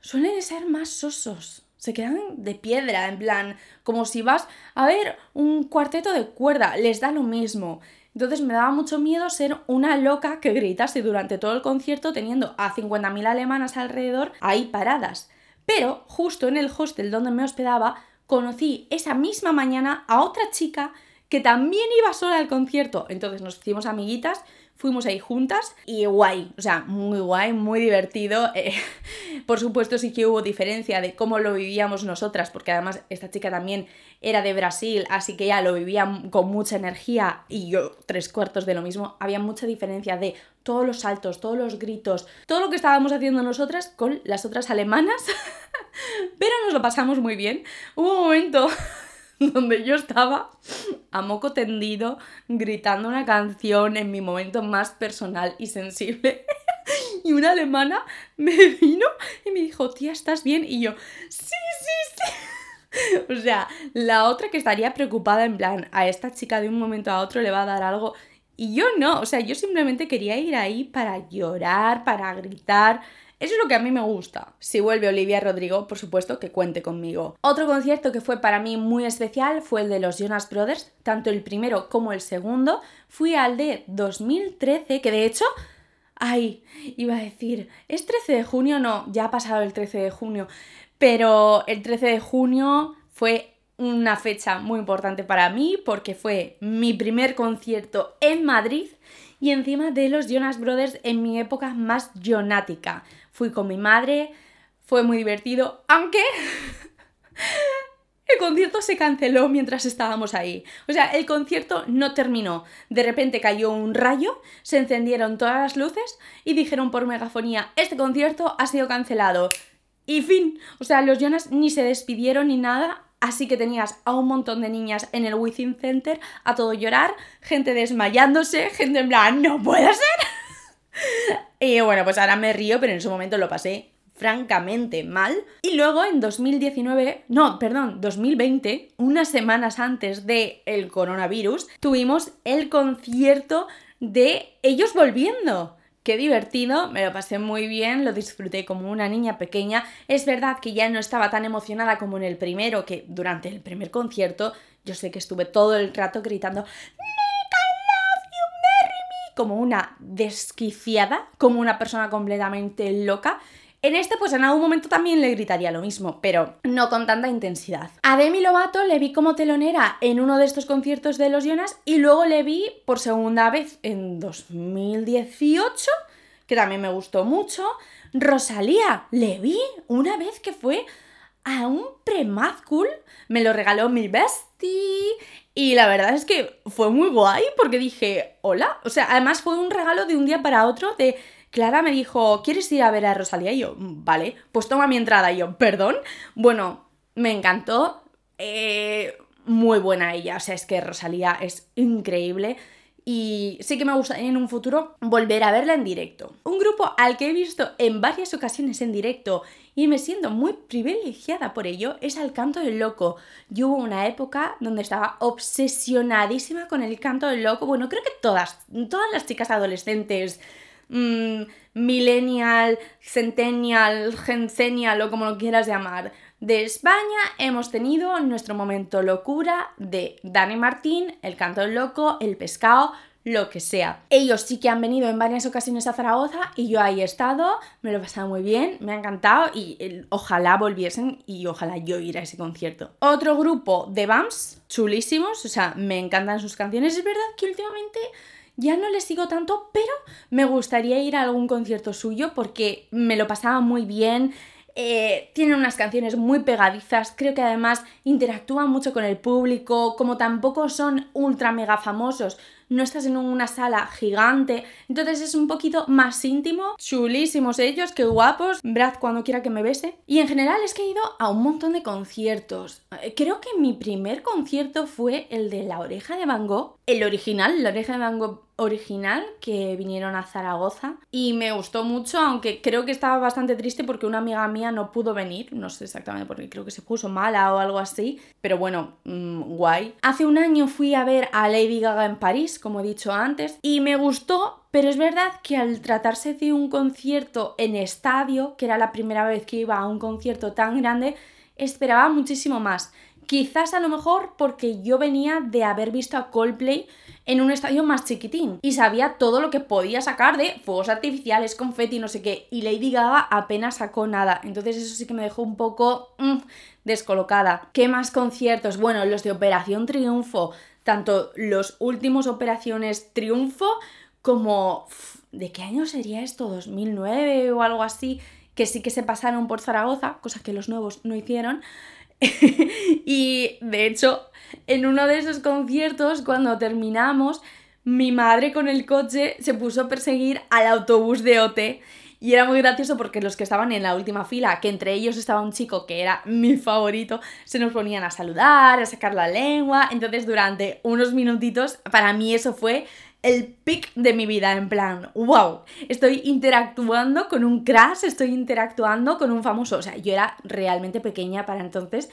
suelen ser más sosos se quedan de piedra, en plan, como si vas a ver un cuarteto de cuerda, les da lo mismo. Entonces me daba mucho miedo ser una loca que gritase durante todo el concierto teniendo a 50.000 alemanas alrededor ahí paradas. Pero justo en el hostel donde me hospedaba, conocí esa misma mañana a otra chica que también iba sola al concierto. Entonces nos hicimos amiguitas fuimos ahí juntas y guay, o sea, muy guay, muy divertido. Eh, por supuesto sí que hubo diferencia de cómo lo vivíamos nosotras, porque además esta chica también era de Brasil, así que ya lo vivía con mucha energía y yo tres cuartos de lo mismo. Había mucha diferencia de todos los saltos, todos los gritos, todo lo que estábamos haciendo nosotras con las otras alemanas, pero nos lo pasamos muy bien. Hubo un momento donde yo estaba a moco tendido gritando una canción en mi momento más personal y sensible. y una alemana me vino y me dijo, tía, ¿estás bien? Y yo, sí, sí, sí. o sea, la otra que estaría preocupada en plan, a esta chica de un momento a otro le va a dar algo. Y yo no, o sea, yo simplemente quería ir ahí para llorar, para gritar eso es lo que a mí me gusta. Si vuelve Olivia Rodrigo, por supuesto que cuente conmigo. Otro concierto que fue para mí muy especial fue el de los Jonas Brothers, tanto el primero como el segundo. Fui al de 2013, que de hecho Ay, iba a decir, ¿es 13 de junio? No, ya ha pasado el 13 de junio. Pero el 13 de junio fue una fecha muy importante para mí porque fue mi primer concierto en Madrid y encima de los Jonas Brothers en mi época más jonática. Fui con mi madre, fue muy divertido, aunque el concierto se canceló mientras estábamos ahí. O sea, el concierto no terminó. De repente cayó un rayo, se encendieron todas las luces y dijeron por megafonía, este concierto ha sido cancelado. Y fin, o sea, los Jonas ni se despidieron ni nada, así que tenías a un montón de niñas en el Within Center a todo llorar, gente desmayándose, gente en plan, no puede ser. Y bueno, pues ahora me río, pero en su momento lo pasé francamente mal. Y luego en 2019, no, perdón, 2020, unas semanas antes del el coronavirus, tuvimos el concierto de ellos volviendo. Qué divertido, me lo pasé muy bien, lo disfruté como una niña pequeña. Es verdad que ya no estaba tan emocionada como en el primero, que durante el primer concierto yo sé que estuve todo el rato gritando como una desquiciada, como una persona completamente loca. En este, pues en algún momento también le gritaría lo mismo, pero no con tanta intensidad. A Demi Lovato le vi como telonera en uno de estos conciertos de los Jonas y luego le vi por segunda vez en 2018, que también me gustó mucho. Rosalía, le vi una vez que fue a un pre cool, me lo regaló mi bestie y la verdad es que fue muy guay porque dije, hola, o sea, además fue un regalo de un día para otro de Clara me dijo, ¿quieres ir a ver a Rosalía? Y yo, vale, pues toma mi entrada. Y yo, perdón. Bueno, me encantó. Eh, muy buena ella. O sea, es que Rosalía es increíble. Y sí que me gusta en un futuro volver a verla en directo. Un grupo al que he visto en varias ocasiones en directo y me siento muy privilegiada por ello es al canto del loco. Yo hubo una época donde estaba obsesionadísima con el canto del loco. Bueno, creo que todas, todas las chicas adolescentes mmm, millennial, centennial, gencenial o como lo quieras llamar, de España hemos tenido nuestro momento locura de Dani Martín, el canto del loco, el pescado, lo que sea. Ellos sí que han venido en varias ocasiones a Zaragoza y yo ahí he estado, me lo he pasado muy bien, me ha encantado y ojalá volviesen y ojalá yo ir a ese concierto. Otro grupo de BAMS, chulísimos, o sea, me encantan sus canciones. Es verdad que últimamente ya no le sigo tanto, pero me gustaría ir a algún concierto suyo porque me lo pasaba muy bien. Eh, tiene unas canciones muy pegadizas, creo que además interactúan mucho con el público, como tampoco son ultra mega famosos, no estás en una sala gigante, entonces es un poquito más íntimo, chulísimos ellos, qué guapos, Brad cuando quiera que me bese. Y en general es que he ido a un montón de conciertos. Eh, creo que mi primer concierto fue el de La Oreja de Van Gogh, el original, La Oreja de Van Gogh original que vinieron a Zaragoza y me gustó mucho, aunque creo que estaba bastante triste porque una amiga mía no pudo venir, no sé exactamente porque creo que se puso mala o algo así, pero bueno, mm, guay. Hace un año fui a ver a Lady Gaga en París, como he dicho antes, y me gustó, pero es verdad que al tratarse de un concierto en estadio, que era la primera vez que iba a un concierto tan grande, esperaba muchísimo más. Quizás a lo mejor porque yo venía de haber visto a Coldplay en un estadio más chiquitín y sabía todo lo que podía sacar de fuegos artificiales, confeti, no sé qué. Y Lady Gaga apenas sacó nada. Entonces eso sí que me dejó un poco mm, descolocada. ¿Qué más conciertos? Bueno, los de Operación Triunfo tanto los últimos Operaciones Triunfo como... ¿De qué año sería esto? ¿2009 o algo así? Que sí que se pasaron por Zaragoza, cosa que los nuevos no hicieron. y de hecho, en uno de esos conciertos, cuando terminamos, mi madre con el coche se puso a perseguir al autobús de OT. Y era muy gracioso porque los que estaban en la última fila, que entre ellos estaba un chico que era mi favorito, se nos ponían a saludar, a sacar la lengua. Entonces durante unos minutitos, para mí eso fue el pic de mi vida, en plan, wow, estoy interactuando con un crash, estoy interactuando con un famoso, o sea, yo era realmente pequeña para entonces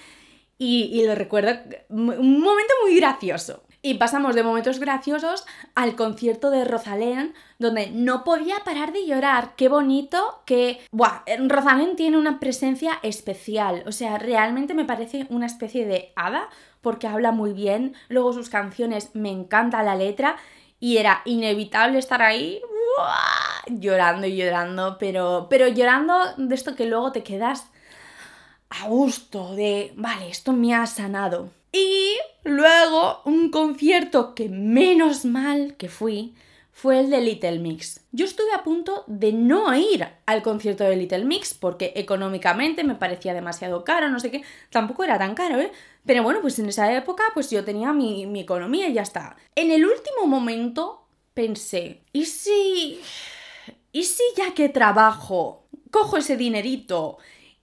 y, y lo recuerdo un momento muy gracioso. Y pasamos de momentos graciosos al concierto de Rosalén, donde no podía parar de llorar. Qué bonito que... Buah, Rosalén tiene una presencia especial. O sea, realmente me parece una especie de hada, porque habla muy bien. Luego sus canciones, me encanta la letra. Y era inevitable estar ahí llorando y llorando, pero, pero llorando de esto que luego te quedas a gusto, de, vale, esto me ha sanado. Y luego un concierto que menos mal que fui fue el de Little Mix. Yo estuve a punto de no ir al concierto de Little Mix porque económicamente me parecía demasiado caro, no sé qué, tampoco era tan caro, ¿eh? Pero bueno, pues en esa época pues yo tenía mi, mi economía y ya está. En el último momento pensé, ¿y si... ¿Y si ya que trabajo, cojo ese dinerito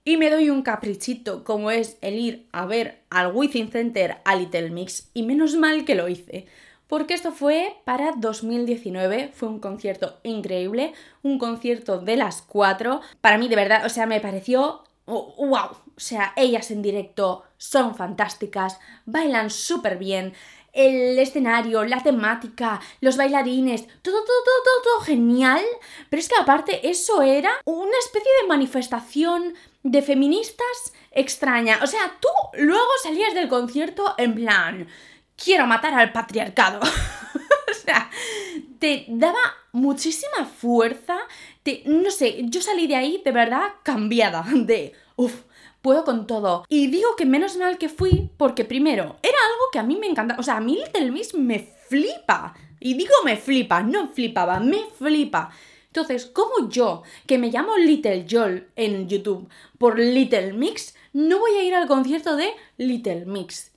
y me doy un caprichito como es el ir a ver al Within Center a Little Mix y menos mal que lo hice porque esto fue para 2019, fue un concierto increíble, un concierto de las cuatro, para mí de verdad, o sea, me pareció wow, o sea, ellas en directo son fantásticas, bailan súper bien, el escenario, la temática, los bailarines, todo, todo, todo, todo, todo genial. Pero es que aparte eso era una especie de manifestación de feministas extraña. O sea, tú luego salías del concierto en plan, quiero matar al patriarcado. o sea, te daba muchísima fuerza. Te, no sé, yo salí de ahí de verdad cambiada. De, uff, puedo con todo. Y digo que menos mal que fui porque primero, era algo que a mí me encanta. O sea, a mí Little Mix me flipa. Y digo me flipa, no flipaba, me flipa. Entonces, como yo, que me llamo Little Joel en YouTube por Little Mix, no voy a ir al concierto de Little Mix.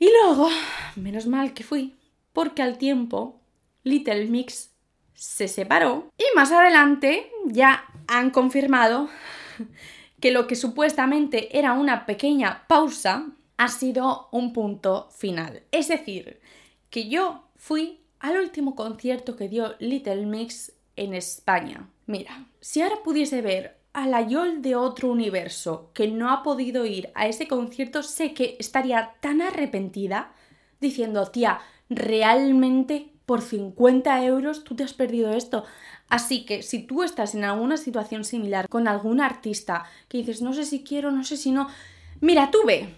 Y luego, menos mal que fui, porque al tiempo Little Mix se separó y más adelante ya han confirmado que lo que supuestamente era una pequeña pausa ha sido un punto final. Es decir, que yo fui al último concierto que dio Little Mix en España. Mira, si ahora pudiese ver a la Yol de otro universo que no ha podido ir a ese concierto, sé que estaría tan arrepentida diciendo, tía, realmente por 50 euros tú te has perdido esto. Así que si tú estás en alguna situación similar con algún artista que dices, no sé si quiero, no sé si no, mira, tú ve.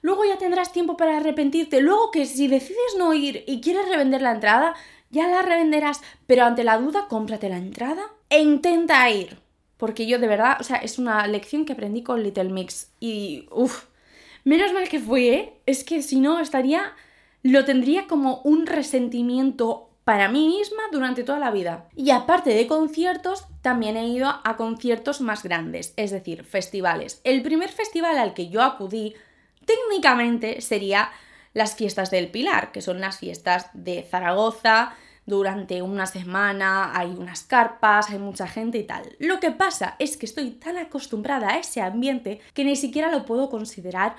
Luego ya tendrás tiempo para arrepentirte. Luego que si decides no ir y quieres revender la entrada, ya la revenderás, pero ante la duda, cómprate la entrada e intenta ir. Porque yo de verdad, o sea, es una lección que aprendí con Little Mix. Y, uff, menos mal que fui, ¿eh? Es que si no, estaría, lo tendría como un resentimiento para mí misma durante toda la vida. Y aparte de conciertos, también he ido a conciertos más grandes, es decir, festivales. El primer festival al que yo acudí, técnicamente, sería las fiestas del Pilar, que son las fiestas de Zaragoza, durante una semana hay unas carpas, hay mucha gente y tal. Lo que pasa es que estoy tan acostumbrada a ese ambiente que ni siquiera lo puedo considerar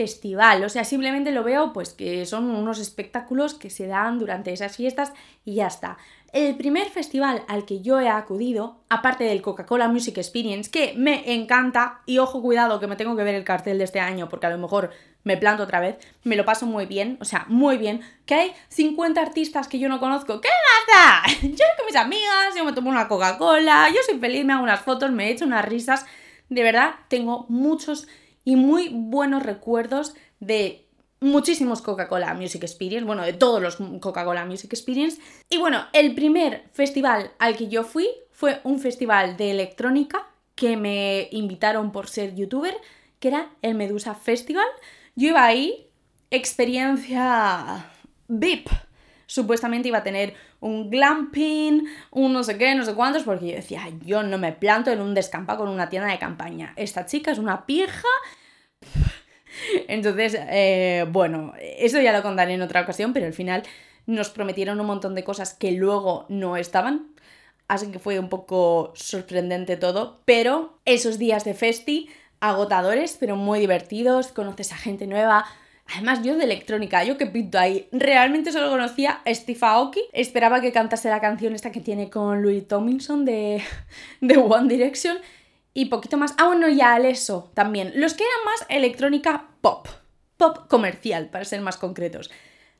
festival, o sea, simplemente lo veo pues que son unos espectáculos que se dan durante esas fiestas y ya está. El primer festival al que yo he acudido, aparte del Coca-Cola Music Experience, que me encanta, y ojo cuidado que me tengo que ver el cartel de este año porque a lo mejor me planto otra vez, me lo paso muy bien, o sea, muy bien, que hay 50 artistas que yo no conozco, ¿qué nada? Yo con mis amigas, yo me tomo una Coca-Cola, yo soy feliz, me hago unas fotos, me echo unas risas, de verdad, tengo muchos y muy buenos recuerdos de muchísimos Coca-Cola Music Experience, bueno, de todos los Coca-Cola Music Experience. Y bueno, el primer festival al que yo fui fue un festival de electrónica que me invitaron por ser youtuber, que era el Medusa Festival. Yo iba ahí, experiencia VIP. Supuestamente iba a tener un glamping, un no sé qué, no sé cuántos, porque yo decía, yo no me planto en un descampa con una tienda de campaña. Esta chica es una pija. Entonces, eh, bueno, eso ya lo contaré en otra ocasión, pero al final nos prometieron un montón de cosas que luego no estaban. Así que fue un poco sorprendente todo, pero esos días de festi agotadores, pero muy divertidos, conoces a gente nueva. Además, yo de electrónica, yo que pinto ahí, realmente solo conocía a Steve Aoki. Esperaba que cantase la canción esta que tiene con Louis Tomlinson de, de One Direction. Y poquito más. Ah, bueno, y a Alesso también. Los que eran más electrónica pop. Pop comercial, para ser más concretos.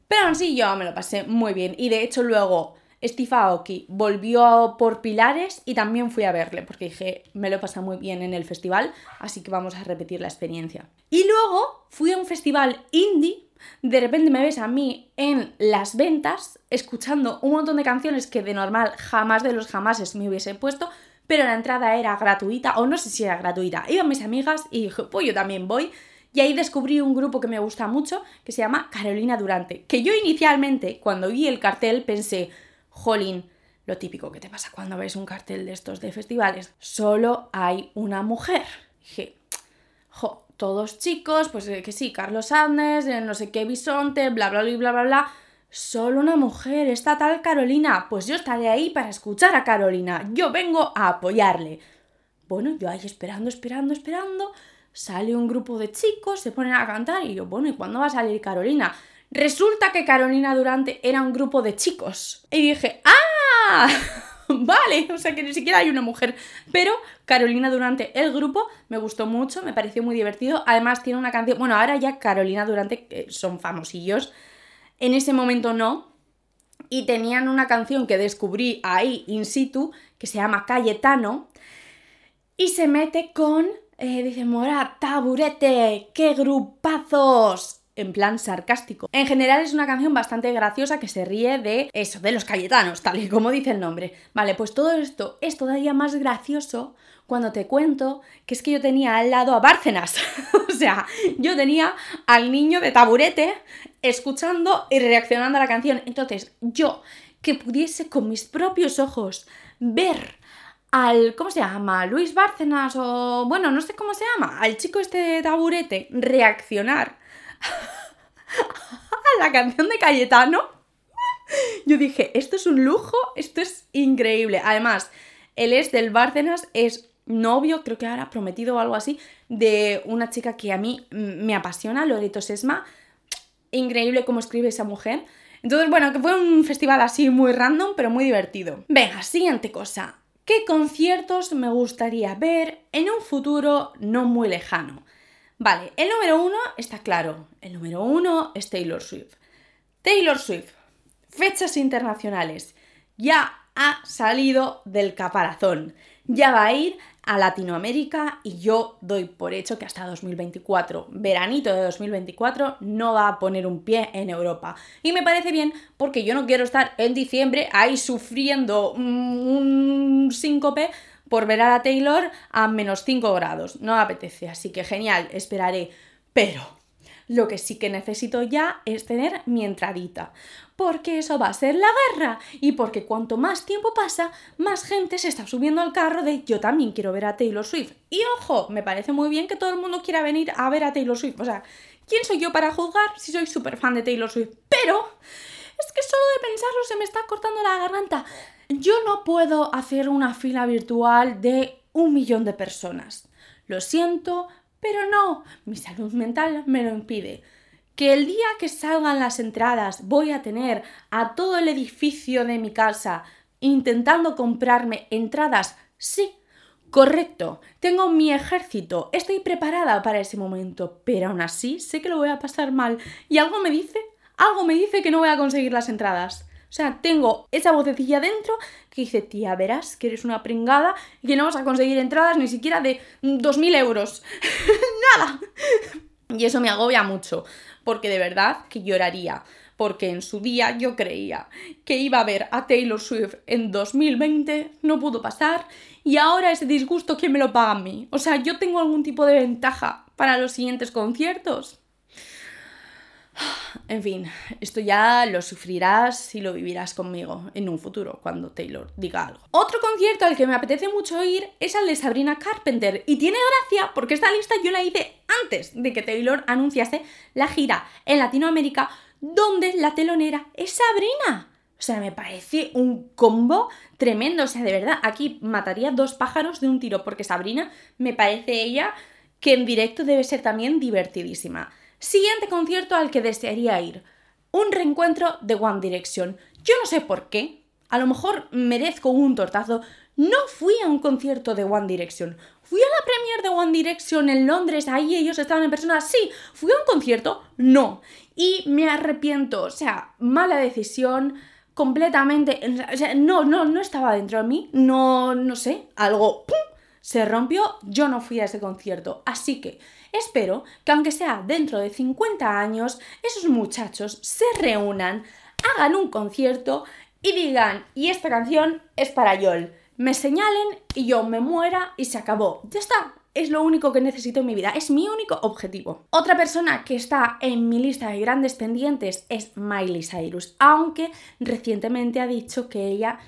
Pero aún así yo me lo pasé muy bien. Y de hecho luego Steve Aoki volvió por Pilares y también fui a verle porque dije, me lo he pasado muy bien en el festival, así que vamos a repetir la experiencia. Y luego fui a un festival indie, de repente me ves a mí en las ventas escuchando un montón de canciones que de normal jamás de los jamases me hubiese puesto, pero la entrada era gratuita, o no sé si era gratuita. Iban mis amigas y dije, pues yo también voy. Y ahí descubrí un grupo que me gusta mucho, que se llama Carolina Durante, que yo inicialmente, cuando vi el cartel, pensé, jolín, lo típico que te pasa cuando ves un cartel de estos de festivales, solo hay una mujer. Dije, jo, todos chicos, pues eh, que sí, Carlos Andes, eh, no sé qué bisonte, bla, bla, bla, bla, bla, bla. Solo una mujer, esta tal Carolina. Pues yo estaré ahí para escuchar a Carolina. Yo vengo a apoyarle. Bueno, yo ahí esperando, esperando, esperando. Sale un grupo de chicos, se ponen a cantar y yo, bueno, ¿y cuándo va a salir Carolina? Resulta que Carolina Durante era un grupo de chicos. Y dije, ¡ah! vale, o sea que ni siquiera hay una mujer. Pero Carolina Durante, el grupo, me gustó mucho, me pareció muy divertido. Además tiene una canción, bueno, ahora ya Carolina Durante son famosillos. En ese momento no. Y tenían una canción que descubrí ahí in situ, que se llama Cayetano. Y se mete con, eh, dice, Mora, taburete, qué grupazos en plan sarcástico. En general es una canción bastante graciosa que se ríe de eso, de los Cayetanos, tal y como dice el nombre. Vale, pues todo esto es todavía más gracioso cuando te cuento que es que yo tenía al lado a Bárcenas. o sea, yo tenía al niño de taburete escuchando y reaccionando a la canción. Entonces, yo que pudiese con mis propios ojos ver al, ¿cómo se llama? Luis Bárcenas o, bueno, no sé cómo se llama, al chico este de taburete reaccionar la canción de Cayetano, yo dije, esto es un lujo, esto es increíble. Además, él es del Bárcenas, es novio, creo que ahora prometido o algo así, de una chica que a mí me apasiona, Loreto Sesma. Increíble cómo escribe esa mujer. Entonces, bueno, que fue un festival así muy random, pero muy divertido. Venga, siguiente cosa. ¿Qué conciertos me gustaría ver en un futuro no muy lejano? Vale, el número uno está claro. El número uno es Taylor Swift. Taylor Swift, fechas internacionales. Ya ha salido del caparazón. Ya va a ir a Latinoamérica y yo doy por hecho que hasta 2024, veranito de 2024, no va a poner un pie en Europa. Y me parece bien porque yo no quiero estar en diciembre ahí sufriendo un síncope por ver a Taylor a menos 5 grados. No apetece, así que genial, esperaré. Pero lo que sí que necesito ya es tener mi entradita. Porque eso va a ser la guerra. Y porque cuanto más tiempo pasa, más gente se está subiendo al carro de yo también quiero ver a Taylor Swift. Y ojo, me parece muy bien que todo el mundo quiera venir a ver a Taylor Swift. O sea, ¿quién soy yo para juzgar si soy súper fan de Taylor Swift? Pero es que solo de pensarlo se me está cortando la garganta. Yo no puedo hacer una fila virtual de un millón de personas. Lo siento, pero no, mi salud mental me lo impide. Que el día que salgan las entradas voy a tener a todo el edificio de mi casa intentando comprarme entradas, sí, correcto, tengo mi ejército, estoy preparada para ese momento, pero aún así sé que lo voy a pasar mal y algo me dice, algo me dice que no voy a conseguir las entradas. O sea, tengo esa vocecilla dentro que dice, tía, verás que eres una pringada y que no vas a conseguir entradas ni siquiera de 2.000 euros. Nada. Y eso me agobia mucho, porque de verdad que lloraría. Porque en su día yo creía que iba a ver a Taylor Swift en 2020, no pudo pasar, y ahora ese disgusto, ¿quién me lo paga a mí? O sea, ¿yo tengo algún tipo de ventaja para los siguientes conciertos? En fin, esto ya lo sufrirás y lo vivirás conmigo en un futuro, cuando Taylor diga algo. Otro concierto al que me apetece mucho ir es el de Sabrina Carpenter. Y tiene gracia porque esta lista yo la hice antes de que Taylor anunciase la gira en Latinoamérica, donde la telonera es Sabrina. O sea, me parece un combo tremendo. O sea, de verdad, aquí mataría dos pájaros de un tiro, porque Sabrina me parece ella que en directo debe ser también divertidísima. Siguiente concierto al que desearía ir. Un reencuentro de One Direction. Yo no sé por qué. A lo mejor merezco un tortazo. No fui a un concierto de One Direction. Fui a la premier de One Direction en Londres. Ahí ellos estaban en persona. Sí. Fui a un concierto. No. Y me arrepiento. O sea, mala decisión. Completamente. O sea, no, no, no estaba dentro de mí. No, no sé. Algo. Se rompió. Yo no fui a ese concierto. Así que Espero que aunque sea dentro de 50 años, esos muchachos se reúnan, hagan un concierto y digan, y esta canción es para Yol. Me señalen y yo me muera y se acabó. Ya está, es lo único que necesito en mi vida, es mi único objetivo. Otra persona que está en mi lista de grandes pendientes es Miley Cyrus, aunque recientemente ha dicho que ella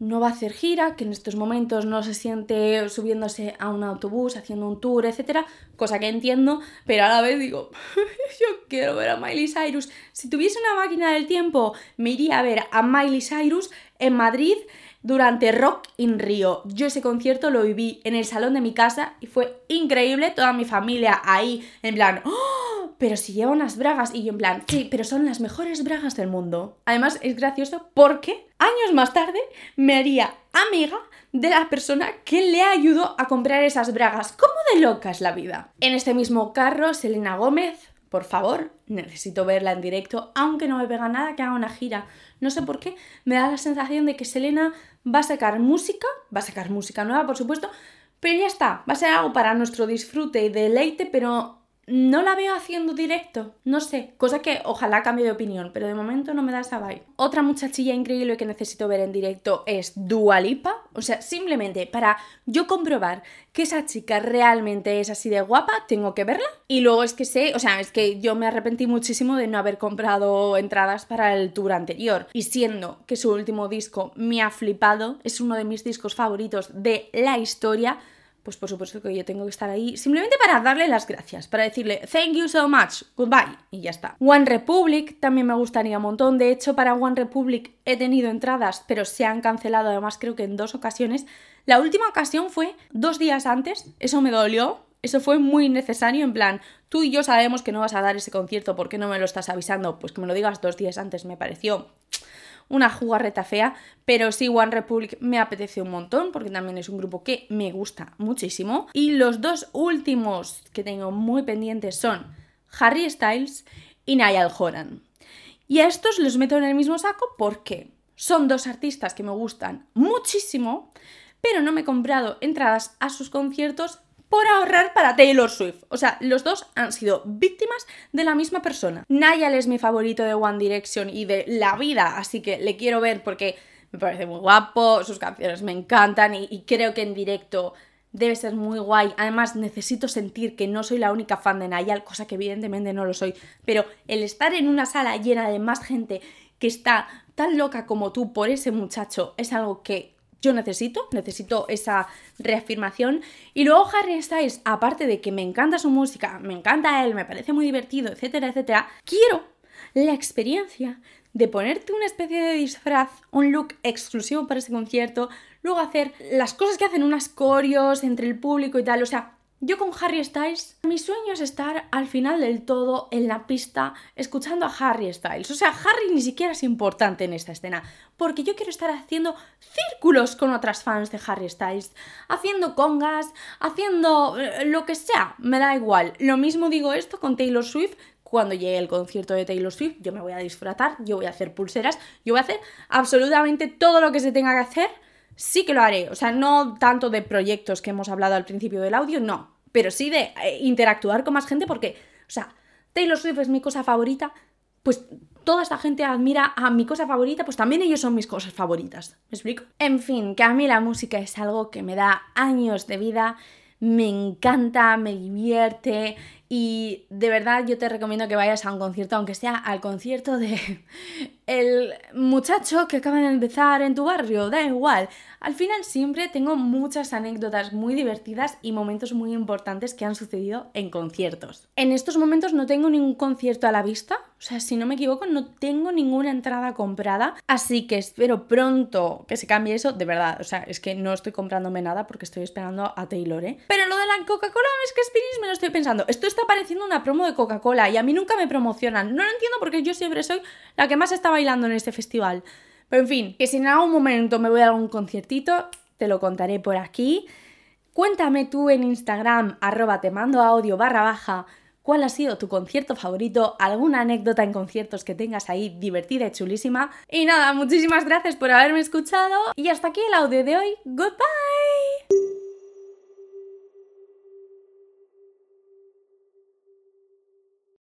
no va a hacer gira, que en estos momentos no se siente subiéndose a un autobús, haciendo un tour, etcétera, cosa que entiendo, pero a la vez digo, yo quiero ver a Miley Cyrus. Si tuviese una máquina del tiempo, me iría a ver a Miley Cyrus en Madrid durante Rock in Rio. Yo ese concierto lo viví en el salón de mi casa y fue increíble, toda mi familia ahí en plan, ¡Oh! pero si lleva unas bragas y yo en plan, sí, pero son las mejores bragas del mundo. Además es gracioso porque años más tarde me haría amiga de la persona que le ayudó a comprar esas bragas. ¿Cómo de loca es la vida? En este mismo carro, Selena Gómez, por favor, necesito verla en directo, aunque no me pega nada que haga una gira. No sé por qué, me da la sensación de que Selena va a sacar música, va a sacar música nueva, por supuesto, pero ya está, va a ser algo para nuestro disfrute y deleite, pero no la veo haciendo directo, no sé, cosa que ojalá cambie de opinión, pero de momento no me da esa vibe. Otra muchachilla increíble que necesito ver en directo es Dua Lipa, o sea, simplemente para yo comprobar que esa chica realmente es así de guapa, tengo que verla. Y luego es que sé, o sea, es que yo me arrepentí muchísimo de no haber comprado entradas para el tour anterior. Y siendo que su último disco me ha flipado, es uno de mis discos favoritos de la historia, pues por supuesto que yo tengo que estar ahí simplemente para darle las gracias, para decirle thank you so much, goodbye y ya está. One Republic también me gustaría un montón, de hecho para One Republic he tenido entradas, pero se han cancelado además creo que en dos ocasiones. La última ocasión fue dos días antes, eso me dolió, eso fue muy necesario, en plan, tú y yo sabemos que no vas a dar ese concierto, ¿por qué no me lo estás avisando? Pues que me lo digas dos días antes me pareció una jugarreta fea, pero sí One Republic me apetece un montón porque también es un grupo que me gusta muchísimo. Y los dos últimos que tengo muy pendientes son Harry Styles y Niall Horan. Y a estos los meto en el mismo saco porque son dos artistas que me gustan muchísimo, pero no me he comprado entradas a sus conciertos por ahorrar para Taylor Swift. O sea, los dos han sido víctimas de la misma persona. Niall es mi favorito de One Direction y de la vida, así que le quiero ver porque me parece muy guapo, sus canciones me encantan y, creo que en directo debe ser muy guay. Además, necesito sentir que no soy la única fan de Niall, cosa que evidentemente no lo soy, pero el estar en una sala llena de más gente que está tan loca como tú por ese muchacho es algo que yo necesito, necesito esa reafirmación. Y luego Harry Styles, aparte de que me encanta su música, me encanta él, me parece muy divertido, etcétera, etcétera, quiero la experiencia de ponerte una especie de disfraz, un look exclusivo para ese concierto, luego hacer las cosas que hacen unas corios entre el público y tal, o sea, yo con Harry Styles, mi sueño es estar al final del todo en la pista escuchando a Harry Styles. O sea, Harry ni siquiera es importante en esta escena, porque yo quiero estar haciendo círculos con otras fans de Harry Styles, haciendo congas, haciendo eh, lo que sea, me da igual. Lo mismo digo esto con Taylor Swift, cuando llegue el concierto de Taylor Swift, yo me voy a disfrutar, yo voy a hacer pulseras, yo voy a hacer absolutamente todo lo que se tenga que hacer sí que lo haré. O sea, no tanto de proyectos que hemos hablado al principio del audio, no. Pero sí de eh, interactuar con más gente porque, o sea, Taylor Swift es mi cosa favorita, pues toda esta gente admira a mi cosa favorita, pues también ellos son mis cosas favoritas. ¿Me explico? En fin, que a mí la música es algo que me da años de vida, me encanta, me divierte, y de verdad yo te recomiendo que vayas a un concierto, aunque sea al concierto de el muchacho que acaba de empezar en tu barrio, da igual. Al final siempre tengo muchas anécdotas muy divertidas y momentos muy importantes que han sucedido en conciertos. En estos momentos no tengo ningún concierto a la vista, o sea, si no me equivoco, no tengo ninguna entrada comprada, así que espero pronto que se cambie eso, de verdad, o sea, es que no estoy comprándome nada porque estoy esperando a Taylor, ¿eh? Pero lo de la Coca-Cola es que Spiris me lo estoy pensando. Esto está pareciendo una promo de Coca-Cola y a mí nunca me promocionan. No lo entiendo porque yo siempre soy la que más está bailando en este festival. Pero en fin, que si en algún momento me voy a algún conciertito, te lo contaré por aquí. Cuéntame tú en Instagram, arroba te mando audio barra baja, cuál ha sido tu concierto favorito, alguna anécdota en conciertos que tengas ahí divertida y chulísima. Y nada, muchísimas gracias por haberme escuchado y hasta aquí el audio de hoy. Goodbye.